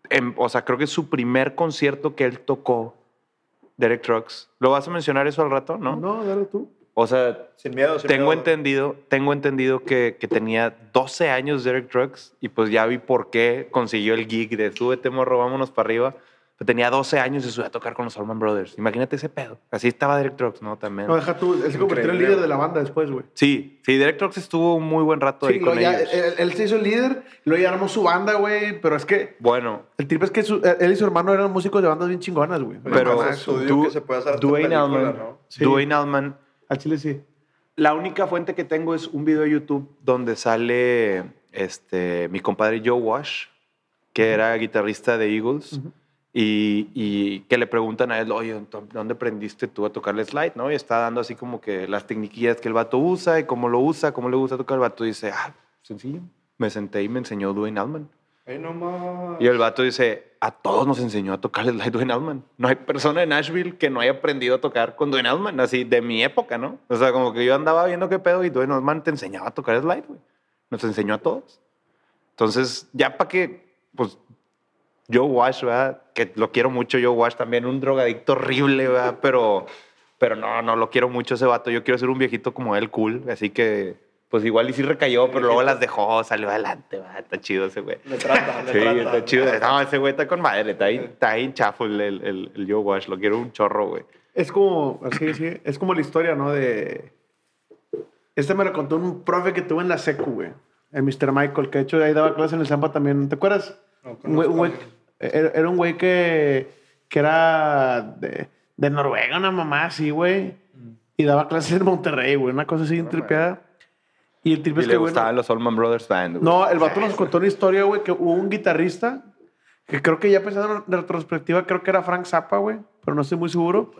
em- o sea, creo que su primer concierto que él tocó, Derek Trucks. ¿Lo vas a mencionar eso al rato, no? No, dale tú. O sea, Sin miedo, sin tengo miedo. entendido, tengo entendido que, que tenía 12 años Derek Trucks y pues ya vi por qué consiguió el gig de súbete morro, vámonos para arriba. Pero tenía 12 años y subí a tocar con los Allman Brothers. Imagínate ese pedo. Así estaba Derek Trucks, ¿no? También. No, deja tú. Él se convirtió en líder de la banda después, güey. Sí, sí, Derek Trucks estuvo un muy buen rato Sí, ahí con ya, ellos. él, él se hizo el líder, luego ya armó su banda, güey. Pero es que bueno, el tipo es que su- él y su hermano eran músicos de bandas bien chingonas, güey. pero Du- que se puede hacer Dwayne Allman, ¿no? Sí. Dwayne Allman Al chile sí. La única fuente que tengo es un video de YouTube donde sale este, mi compadre Joe Wash, que era guitarrista de Eagles, y, y que le preguntan a él, oye, ¿dó- ¿dónde aprendiste tú a tocar el slide? ¿no? Y está dando así como que las tecniquillas que el vato usa y cómo lo usa, cómo le gusta tocar el vato. Y dice, ah, sencillo. Me senté y me enseñó Dwayne Allman. Y el vato dice, a todos nos enseñó a tocar el slide Dwayne Allman. No hay persona en Nashville que no haya aprendido a tocar con Dwayne Allman, así de mi época, ¿no? O sea, como que yo andaba viendo qué pedo y Dwayne Allman te enseñaba a tocar slide, güey. Nos enseñó a todos. Entonces, ya para que, pues, Joe Wash, ¿verdad? Que lo quiero mucho, Joe Wash también, un drogadicto horrible, ¿verdad? Pero, pero no, no lo quiero mucho ese vato. Yo quiero ser un viejito como él, cool. Así que, pues igual y sí recayó, pero luego las dejó, salió adelante, ¿verdad? Está chido ese güey. Le trata, le Sí, trata. está chido. No, ese güey está con madre. Está ahí, está ahí chafo el, el, el, el Joe Wash. Lo quiero un chorro, güey. Es como, así, sí, es como la historia, ¿no? De... Este me lo contó un profe que tuve en la secu, güey. El Mr. Michael, que de hecho ahí daba clases en el Zampa también. ¿Te acuerdas? No güey- güey- era, un güey que, que era de, de Noruega, una mamá así, güey. Y daba clases en Monterrey, güey. Una cosa así tripeada. Y el Y es le que, gustaban los Allman Brothers Band, güey. no, el vato nos contó una historia, güey, que hubo un guitarrista que creo que ya pensando en retrospectiva, creo que era Frank Zappa, güey, pero no estoy muy seguro.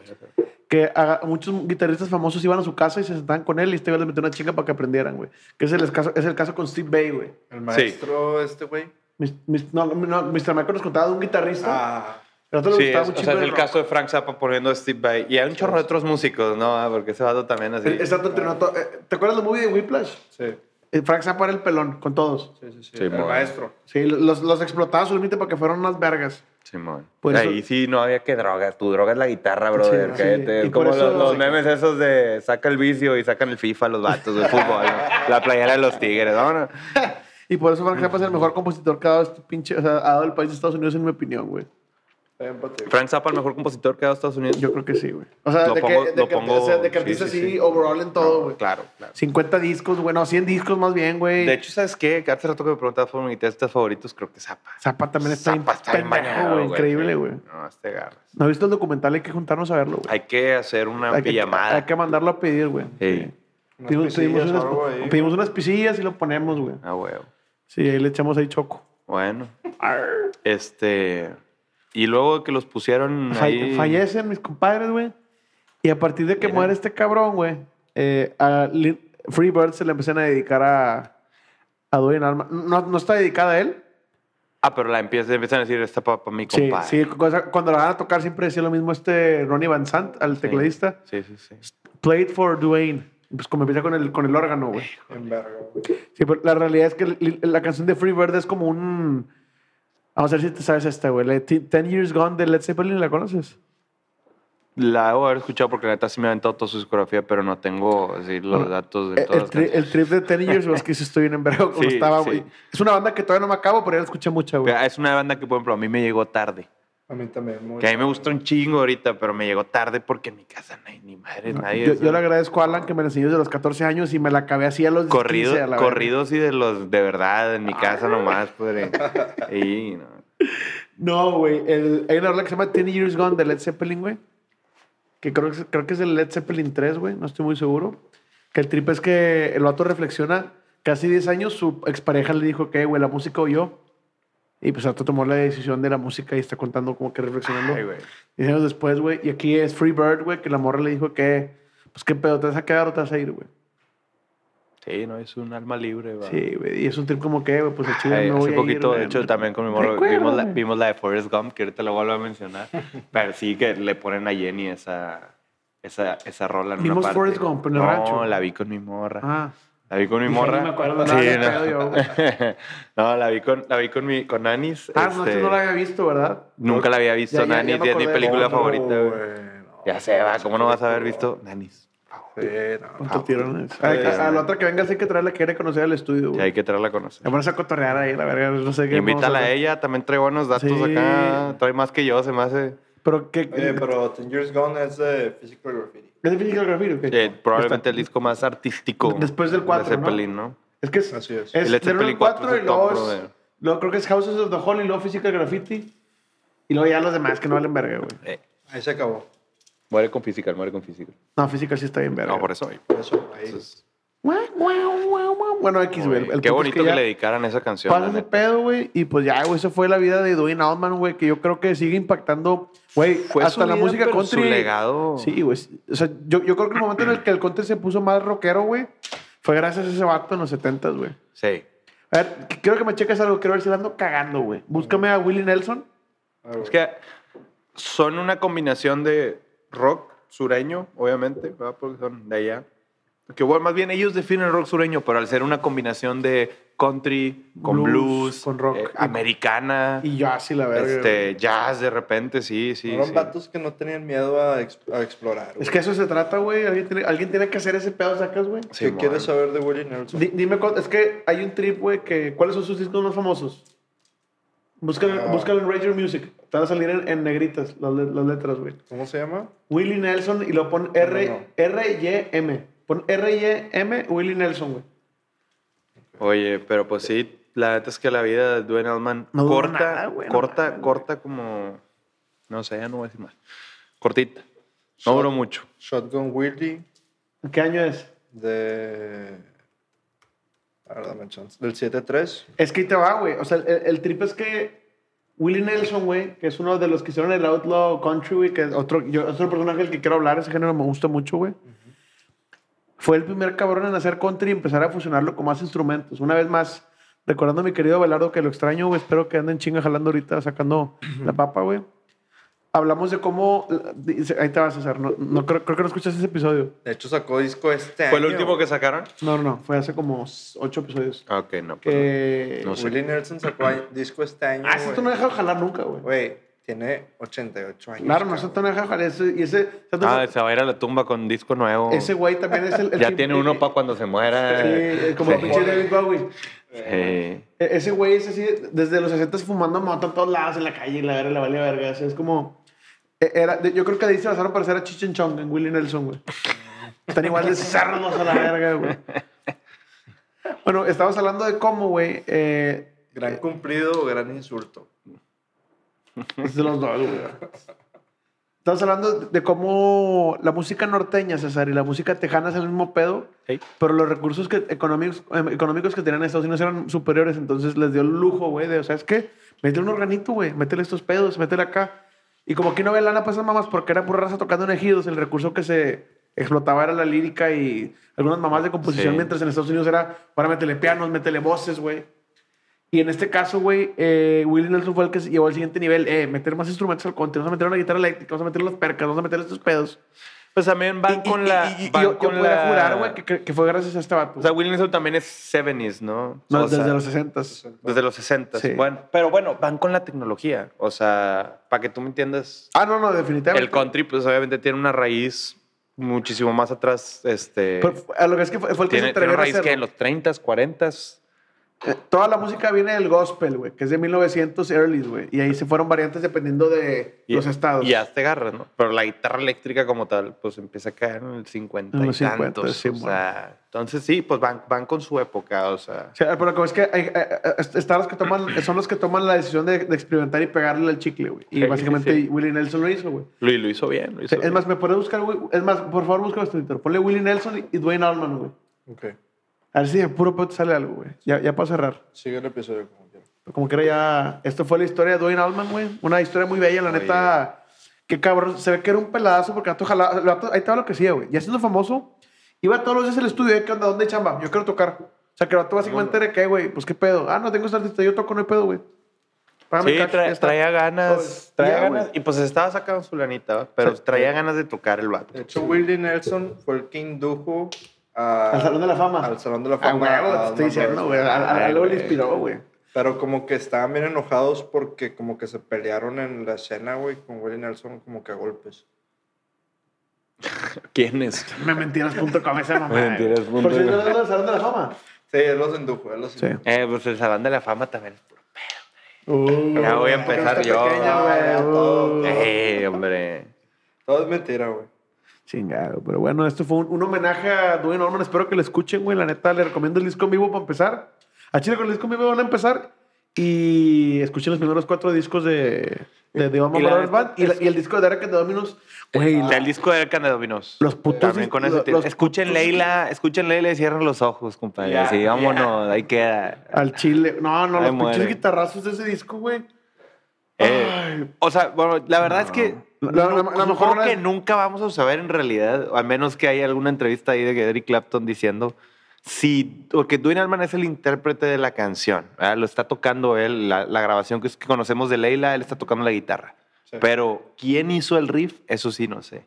Que a, muchos guitarristas famosos iban a su casa y se sentaban con él y este güey les metió una chinga para que aprendieran, güey. Que es el caso, es el caso con Steve Bay, güey. El maestro, este güey. No, no, Mr. Michael nos contaba de un guitarrista. Ah, otro Sí, es, un o sea, es el rock. caso de Frank Zappa poniendo a Steve Vai. Y hay un chorro de otros músicos, ¿no? Ah, Porque ese vato también así. Exacto, entrenó to- eh, ¿Te acuerdas del movie de Whiplash? sí. Eh, Frank Zappa era el pelón con todos. Sí, sí, sí. Sí, el maestro. Sí, los, los explotaba su límite para que fueran unas vergas. Simón. Eso- Ahí sí no había que drogas. Tu droga es la guitarra, brother. Sí, sí. Y como eso- los, los memes esos de saca el vicio y sacan el FIFA los vatos del fútbol. ¿no? La playera de los tigres. ¿no? No. Y por eso Frank Zappa es el mejor compositor que ha dado este pinche, o sea, ha dado el país de Estados Unidos, en mi opinión, güey. Frank Zappa, el mejor compositor que ha dado Estados Unidos. Yo creo que sí, güey. O sea, Lo de, pongo- que, de, lo que, pongo- o sea, de que sí, artista sí, así, sí. overall en todo, No, güey. claro, claro. 50 discos, bueno, 100 discos más bien, güey. De hecho, ¿sabes qué? Hace rato que me preguntabas por mis guitarristas favoritos, creo que Zappa. Zappa también está Zappa está pendejo, güey. Increíble, sí. güey. No, este garras. ¿No has visto el documental? Hay que juntarnos a verlo, güey. Hay que hacer una Hay que, pijamada. hay que mandarlo a pedir, güey. Ey. Unas Pedimos, pisillas unas, ahí, pedimos unas pisillas y lo ponemos, güey. Ah, huevo. Sí, ahí le echamos ahí choco. Bueno. Este. Y luego que los pusieron ahí. Fallecen mis compadres, güey. Y a partir de que Mira. muere este cabrón, güey, eh, a Freebird se le empiezan a dedicar a, a Dwayne Allman. No, no está dedicada a él. Ah, pero la empiezan, empiezan a decir, esta para mi Sí, compadre. sí. cosa- Cuando la van a tocar siempre decía lo mismo este Ronnie Van Sant, al Sí. tecladista. Sí, sí, sí. Played for Dwayne. Pues como empieza con el, con el órgano, güey. En verga, güey. Sí, pero la realidad es que la canción de Freebird es como un... Vamos a ver si te sabes esta, güey. Ten Years Gone de Led Zeppelin, ¿la conoces? La debo haber escuchado porque la neta sí me ha aventado toda su discografía, pero no tengo así, los Bueno, datos de El, todas el tri- el trip de Ten Years was que sí estoy bien en verga cuando Sí, estaba, sí. güey. Es una banda que todavía no me acabo, pero ya la escuché mucha, güey. Es una banda que, por ejemplo, a mí me llegó tarde. A mí también. Muy Que a mí me gusta un chingo ahorita, pero me llegó tarde porque en mi casa no hay ni madre, nadie. Yo, o yo le agradezco a Alan que me la enseñó desde los 14 años y me la acabé así a los corrido- 15 a la verga. corridos y de los de verdad, en mi casa nomás, pues. Y, no. No, güey. Hay una rola que se llama Ten Years Gone de Led Zeppelin, güey. Que creo, que creo que es el Led Zeppelin 3, güey. No estoy muy seguro. Que el trip es que el vato reflexiona. Casi 10 años su expareja le dijo que, güey, la música oyó. Y pues el vato tomó la decisión de la música y está contando como que reflexionando. Ay, güey. 10 años después, güey. Y aquí es Free Bird, güey, que la morra le dijo que, pues qué pedo, ¿te vas a quedar o te vas a ir, güey? Sí, no, es un alma libre, va. Sí, güey. Y es un trip como que, güey, pues el me voy hace a poquito, ir, de güey. hecho, también con mi morro vimos la, güey. vimos la de Forrest Gump, que ahorita lo vuelvo a mencionar. pero sí que le ponen a Jenny esa, esa, esa rola en Vimos una parte. Forrest Gump en el no, rancho. la vi con mi morra. Ah. La vi con mi morra. ni me acuerdo, sí, nada de no. pedo yo, no, la vi con, la vi con, mi, con Anis. Ah, no, este, tú no la había visto, ¿verdad? Nunca la había visto Ya, ya, Nanis ya me y es mi película No, favorita, güey. no. Ya sé, va, ¿cómo no vas a haber visto Nanis? Sí, no. ¿Cuánto tirones? Ah, A, sí. a- la otra que venga, sí hay que traerla, quiere conocer el estudio, Sí, hay que traerla a conocer. Me pones a cotorrear ahí, la verga, no sé qué. Invítala a ella, también trae buenos datos Sí. acá. Trae más que yo, se me hace. Pero que... Oye, pero Ten Years Gone es de Physical Graffiti. ¿Es de Physical Graffiti o qué? Eh, probablemente Está- el disco más artístico. Después del cuatro, de Zeppelin, ¿no? Es que es... Así es. Es El Zeppelin 4 4 y el luego creo que es Houses of the Hall y luego Physical Graffiti. Y luego ya los demás que no valen verga, güey. Eh, Ahí se acabó. muere con Physical, muere con Physical. No, Physical sí está bien verga. No, por eso. Por eso, ahí. Entonces, Bueno, X, güey. Qué punto es bonito que, ya le dedicaran esa canción. Pasa la ese pedo, güey. Y pues ya, güey, eso fue la vida de Dwayne Allman, güey, que yo creo que sigue impactando, güey, Fue hasta su la vida, música pero country. Su legado. Sí, güey. O sea, yo, yo creo que el momento en el que el country se puso más rockero, güey, fue gracias a ese vato en los 70 güey. Sí. A ver, qu- quiero que me cheques algo, quiero ver si la ando cagando, güey. Búscame a Willie Nelson. Ah. Es que son una combinación de rock sureño, obviamente, ¿verdad? porque son de allá. Que bueno, más bien ellos definen el rock sureño, pero al ser una combinación de country con Blues, blues, con rock. eh, americana, Y yo así la verga. este, jazz de repente, sí, sí. Fueron sí. vatos que no tenían miedo a, ex- a explorar. Es que eso se trata, güey. Alguien tiene, alguien tiene que hacer ese pedo, sacas, güey. ¿Qué Simón. quieres saber de Willie Nelson? Di- dime, es que hay un trip, güey, que... ¿Cuáles son sus discos más famosos? Búscalo, Ah. búscalo en Ranger Music. Te van a salir en, en negritas las, le- las letras, güey. ¿Cómo se llama? Willie Nelson y lo pon R, No, no. R-Y-M. Pon R-Y-M, Willie Nelson, güey. Oye, pero pues sí, la neta es que la vida de Dwayne Allman No corta, nada, güey, no corta, corta como, no sé, ya no voy a decir más. Cortita. No duró mucho. Shotgun Willie ¿Qué año es? de... A ver, dame chance. Del 7-3. Es que ahí te va, güey. O sea, el, el trip es que Willie Nelson, güey, que es uno de los que hicieron el Outlaw Country, güey, que es otro, yo, otro personaje del que quiero hablar, ese género me gusta mucho, güey. Fue el primer cabrón en hacer country y empezar a fusionarlo con más instrumentos. Una vez más, recordando a mi querido Belardo que lo extraño, güey, espero que anden chinga jalando ahorita, sacando la papa, güey. Hablamos de cómo... Ahí te vas, César. No, no, creo, creo que no escuchas ese episodio. De hecho, sacó disco este ¿Fue el último que sacaron? No, no, no. Fue hace como ocho episodios. Ok, no. perdón. Que... No sé. Willie Nelson sacó a- disco este año. Ah, esto güey. no deja de jalar nunca, güey. Güey, Tiene 88 años. Claro, no es Antonio Jajal. ese- Y ese, Ah, se va a ir a la tumba con disco nuevo. ese güey también es el. el ya que- tiene uno para cuando se muera. Sí, eh, como el pinche David Bowie. Sí. E- Ese güey es así, desde los 60 fumando moto en todos lados, en la calle, y la verga, le vale verga. así es como. e- Era, yo creo que de ahí se pasaron a parecer a Chichen Chong en Willie Nelson, güey. Están igual de cerdos a la verga, güey. Bueno, estábamos hablando de cómo, güey. Eh, Gran cumplido o gran insulto. Es de los dos, güey. Estamos hablando de cómo la música norteña, César, y la música tejana es el mismo pedo, pero los recursos que, económicos, em, económicos que tenían Estados Unidos eran superiores, entonces les dio el lujo, güey, de, o sea, es que métele un organito, güey, métele estos pedos, métele acá. Y como aquí no ve lana, pues esas mamás, porque era pura raza tocando en ejidos, el recurso que se explotaba era la lírica y algunas mamás de composición, Sí. mientras en Estados Unidos era, para métele pianos, métele voces, güey. Y en este caso, güey, eh, Willie Nelson fue el que llevó al siguiente nivel. Eh, meter más instrumentos al conte. Vamos a meter una guitarra eléctrica, vamos a meter las percas, vamos a meter estos pedos. Pues también van Y- y- con la. y- y van yo, yo con podría la- jurar, güey, que- que, que fue gracias a este vato. O sea, Willie Nelson también es 70s, ¿no? no, O sea, desde los 60 Desde los 60. Sí. Bueno, pero bueno, van con la tecnología. O sea, para que tú me entiendas, Ah, no, no, definitivamente. el country, pues obviamente tiene una raíz muchísimo más atrás. Este, Pero a lo que es que fue, fue el que tiene, se tiene atrevió a raíz que hacerlo. en los 30s, 40s. Eh, Toda la música viene del gospel, güey, que es de 1900 early, güey. Y ahí se fueron variantes dependiendo de Y, los estados. Y ya te agarras, ¿no? Pero la guitarra eléctrica como tal, pues empieza a caer en el 50 En y los 50, tantos. sí, o sea, entonces sí, pues van, van con su época, o sea. Sea, pero como es que hay, eh, eh, están los que toman, son los que toman la decisión de, de experimentar y pegarle al chicle, güey. Y Sí, básicamente sí, sí. Willie Nelson lo hizo, güey. Lo, lo hizo bien, lo hizo es más, me puedes buscar, güey. Es más, por favor, busca en Twitter. Ponle Willie Nelson y- y Dwayne Allman, güey. Ok. A ver si de puro pedo te sale algo, güey. Ya, ya para cerrar. Sigue el episodio como quiera. Como que era ya. Esto fue la historia de Dwayne Allman, güey. Una historia muy bella, la Oye. neta. Qué cabrón. Se ve que era un peladazo porque el vato jalaba- el vato- ahí estaba lo que hacía, güey. Ya siendo famoso, iba todos los días al estudio. ¿eh? ¿Qué onda? ¿Dónde hay chamba? Yo quiero tocar. O sea, que el vato básicamente era que, güey, pues qué pedo. Ah, no tengo este artista, yo toco, no hay pedo, güey. Págame Sí, cash, tra- traía ganas. Traía ya, ganas. güey. Y pues estaba sacando su lanita, pero traía ganas de tocar el vato. De hecho, Willie Nelson fue el que indujo a- Al Salón de la Fama. Al Salón de la Ah, Fama. güey, a te estoy diciendo, güey. Algo le güey. inspiró, güey. Pero como que estaban bien enojados porque como que se pelearon en la escena, güey, con Willie Nelson como que a golpes. ¿Quién es? Mementiras.com, esa mamá. Mementiras.com. Por si no es del Salón de la Fama. Sí, él los indujo, él los Sí. indujo. Eh, pues el Salón de la Fama también. Uh, Ya voy a empezar yo. pequeña, güey. Ah, todo. Uh. Eh, hombre. Todo es mentira, güey. Chingado, pero bueno, esto fue un, un homenaje a Dwayne Allman. Espero que lo escuchen, güey. La neta, le recomiendo el disco en vivo para empezar. A Chile con el disco en vivo van a empezar y escuchen los primeros cuatro discos de, de The Y la Brothers neta Band y, la- y el disco de Derek and the Dominos. Güey, El disco de Arcana Dominos. Los putos También con ese los- Escuchen putos- Leila, escuchen Leila y cierren los ojos, compadre. Ya, sí, vámonos, ahí queda. al Chile. No, no, Ay, los pinches guitarrazos de ese disco, güey. Eh, o sea, bueno, la verdad es que La- la- la- no- la mejor rola que nunca vamos a saber en realidad, a menos que haya alguna entrevista ahí de Eric Clapton diciendo si, porque Dwayne Allman es el intérprete de la canción, ¿verdad? lo está tocando él, la, la grabación que, es- que conocemos de Leila, él está tocando la guitarra. Sí. Pero quién hizo el riff, eso sí no sé.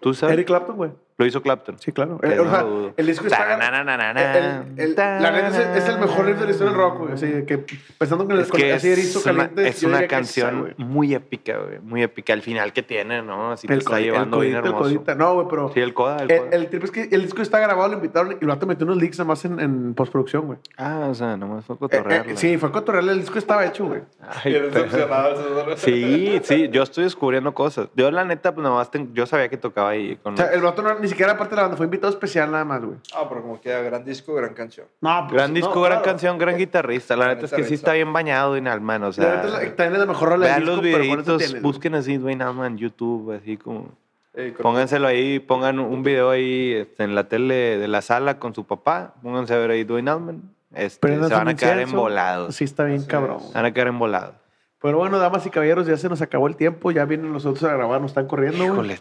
¿Tú sabes? Eric Clapton, güey. Lo hizo Clapton. Sí, claro. Eh, no o sea, lo dudo. el disco está. El- el- la neta es el, es el mejor riff de la historia del rock, güey. Así que pensando que, Es que así erizo es una, caliente. es una canción muy épica, güey. Muy épica. El final que tiene, ¿no? Así que El, está el llevando bien el hermoso. codita. No, güey, pero. Sí, el coda, el El, coda. el trip es que el disco está grabado, lo invitaron y el vato metió unos leaks nada más en, en postproducción, güey. Ah, o sea, nomás fue Eh, cotorrearla. eh, sí, fue cotorreal, el disco estaba hecho, güey. El. Sí, sí, yo estoy descubriendo cosas. Yo, la neta, pues nomás ten- yo sabía que tocaba ahí con O sea, el vato no, ni siquiera parte de la banda, fue invitado especial nada más, güey. Ah, pero como queda gran disco, gran canción. No, pues, Gran disco, no, gran claro. canción, gran guitarrista. La neta es que sí está bien bañado en Alman, o La sea... neta es la- también es la mejor rola Vean disco, los videitos, busquen así Dwayne Allman en YouTube, así como... Con- Pónganselo ahí, pongan un video ahí este, en la tele de la sala con su papá, pónganse a ver ahí Dwayne Allman. Este, se van a quedar embolados. Sí, está bien, Así cabrón. es. Se van a quedar embolados. Pero bueno, damas y caballeros, ya se nos acabó el tiempo. Ya vienen los otros a grabar, nos están corriendo, güey. Híjole,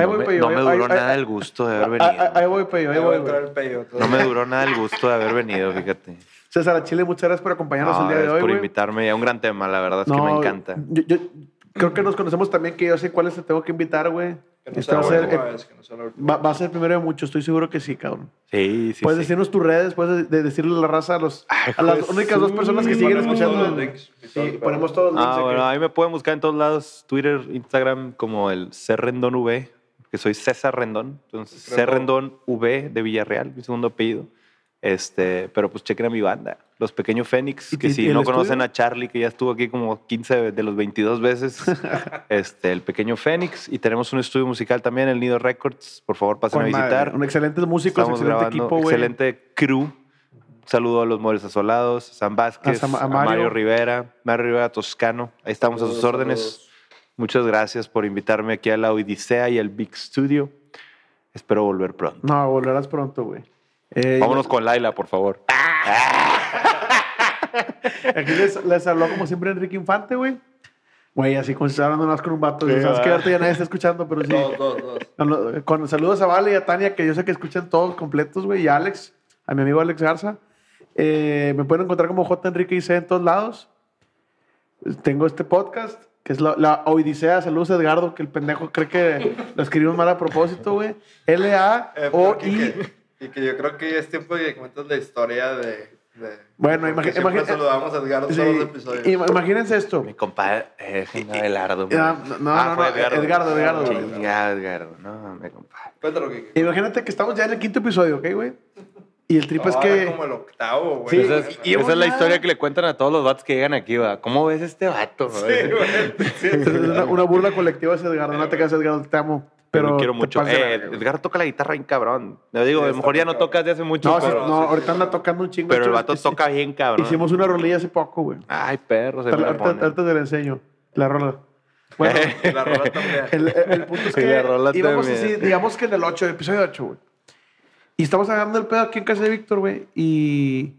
Ahí no voy, me, Peyo, no ahí- me ahí- duró ahí- nada el gusto de haber Ah, venido. ah, Ahí voy, Peyo, ahí Ahí voy, güey. el. No me duró nada el gusto de haber venido, fíjate. César Chile, muchas gracias por acompañarnos No, el día de gracias hoy, por güey. invitarme. Ya un gran tema, la verdad es que me encanta. Yo, yo creo que nos conocemos también, que yo sé cuáles te tengo que invitar, güey. Que no Esta sea va a la ser- última vez, que no sea la última Va, va a ser el primero de muchos, estoy seguro que sí, cabrón. Sí, sí. puedes sí. decirnos tus redes, puedes de- decirle a la raza a, los, Ay, a las Jesús. únicas dos personas que siguen escuchando. todos los links Sí, ponemos todos los links. Ah, bueno, ahí me pueden buscar en todos lados, Twitter, Instagram, como el C Rendón V, que soy César Rendón. Entonces, C Rendón V de Villarreal, mi segundo apellido. Este, pero pues chequen a mi banda, Los Pequeños Fénix, ¿Y que si no conocen estudio? a Charlie, que ya estuvo aquí como 15 de los 22 veces, este, El Pequeño Fénix. Y tenemos un estudio musical también, el Nido Records. Por favor, pasen Con a madre, visitar. Un excelente músico, Estamos excelente grabando, equipo, excelente crew. Saludo a los Moles Asolados, a San Vázquez, A Sam- a a, Mario. Mario. Rivera, Mario Rivera Toscano. Ahí estamos a sus Saludos, órdenes. Muchas gracias por invitarme aquí a la Odisea y al Big Studio. Espero volver pronto. No, volverás pronto, güey. Eh, Vámonos con Laila, por favor. Aquí les, les habló como siempre Enrique Infante, güey. Güey, así como si estuviera hablando más con un vato. Sí, Sabes que ahorita ya nadie está escuchando, pero sí. Dos, dos, dos. Con, saludos a Vale y a Tania, que yo sé que escuchan todos completos, güey, y a Alex, a mi amigo Alex Garza. Eh, me pueden encontrar como J. Enrique IC en todos lados. Tengo este podcast, que es la, la Odisea. Saludos a Edgardo, que el pendejo cree que lo escribimos mal a propósito, güey. Eh, L-A-O-I. que- Y que yo creo que es tiempo de que cuentes la historia de. de Bueno, imagi- saludamos a Edgar Sí, todos los episodios. im- imagínense esto. Mi compadre, eh, Abelardo. Ah, no, no, no, fue Edgardo, Edgardo. Chingado, Edgardo. No, mi compadre. Cuéntalo, Kike. Imagínate que estamos ya en el quinto episodio, ¿ok, güey? Y el trip es que... como el octavo, Sí, güey. Esa es, y- y esa es la historia que le cuentan a todos los vatos que llegan aquí, va. ¿Cómo ves este vato? Sí, güey. Sí. Es una, una burla colectiva ese Edgardo. No te quedas, Edgardo, te amo. Pero lo quiero te mucho. Eh, verga, güey. Edgar toca la guitarra bien cabrón. Yo digo, Sí, a lo mejor ya no tocas de hace mucho, No, sí, pero, no, sí, ahorita sí. anda tocando un chingo. pero el vato toca bien cabrón. Hicimos una rolilla hace poco, güey. Ay, perro, se me Ahorita te la enseño. La rola. Bueno, La rola también. el, el- el punto es que la rola íbamos así, digamos que en el 8, episodio 8, güey. Y estamos agarrando el pedo aquí en casa de Víctor, güey. Y,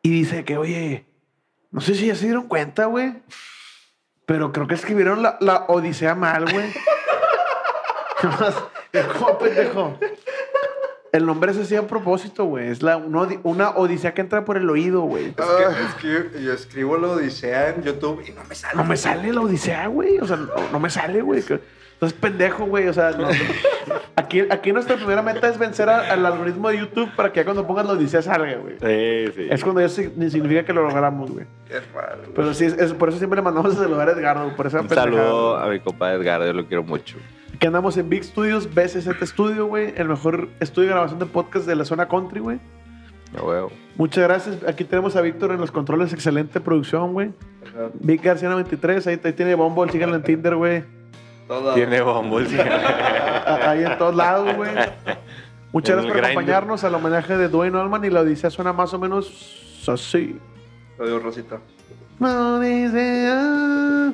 y dice que, oye, no sé si ya se dieron cuenta, güey. Pero creo que escribieron la, la Odisea mal, güey. ¿Cómo pendejo? El nombre es así a propósito, güey. Es la, una, una odisea que entra por el oído, güey. Es que, es que yo, yo escribo la Odisea en YouTube y no me sale. No me sale la odisea, güey. O sea, no, no me sale, güey. Que- Entonces, pendejo, güey. O sea, no- aquí, aquí nuestra primera meta es vencer a- al algoritmo de YouTube para que ya cuando pongas odisea salga, güey. Sí, sí. Es cuando ya sig- significa que lo logramos, güey. Qué raro. güey. Pero sí, es, es- por eso siempre le mandamos a saludar a Edgardo, por esa Un saludo güey. a mi compadre Edgar, yo lo quiero mucho. Que andamos en Big Studios, BCZ Studio, güey. El mejor estudio de grabación de podcast de la zona country, güey. Huevo. Muchas gracias. Aquí tenemos a Víctor en los controles. Excelente producción, güey. Vic García 93. Ahí, ahí tiene Bumble. Síganlo en Tinder, güey. Tiene bombos. Ahí en todos lados, güey. Muchas gracias por acompañarnos al homenaje de Dwayne Allman y la Odisea suena más o menos así. Adiós, Rosita. Odisea.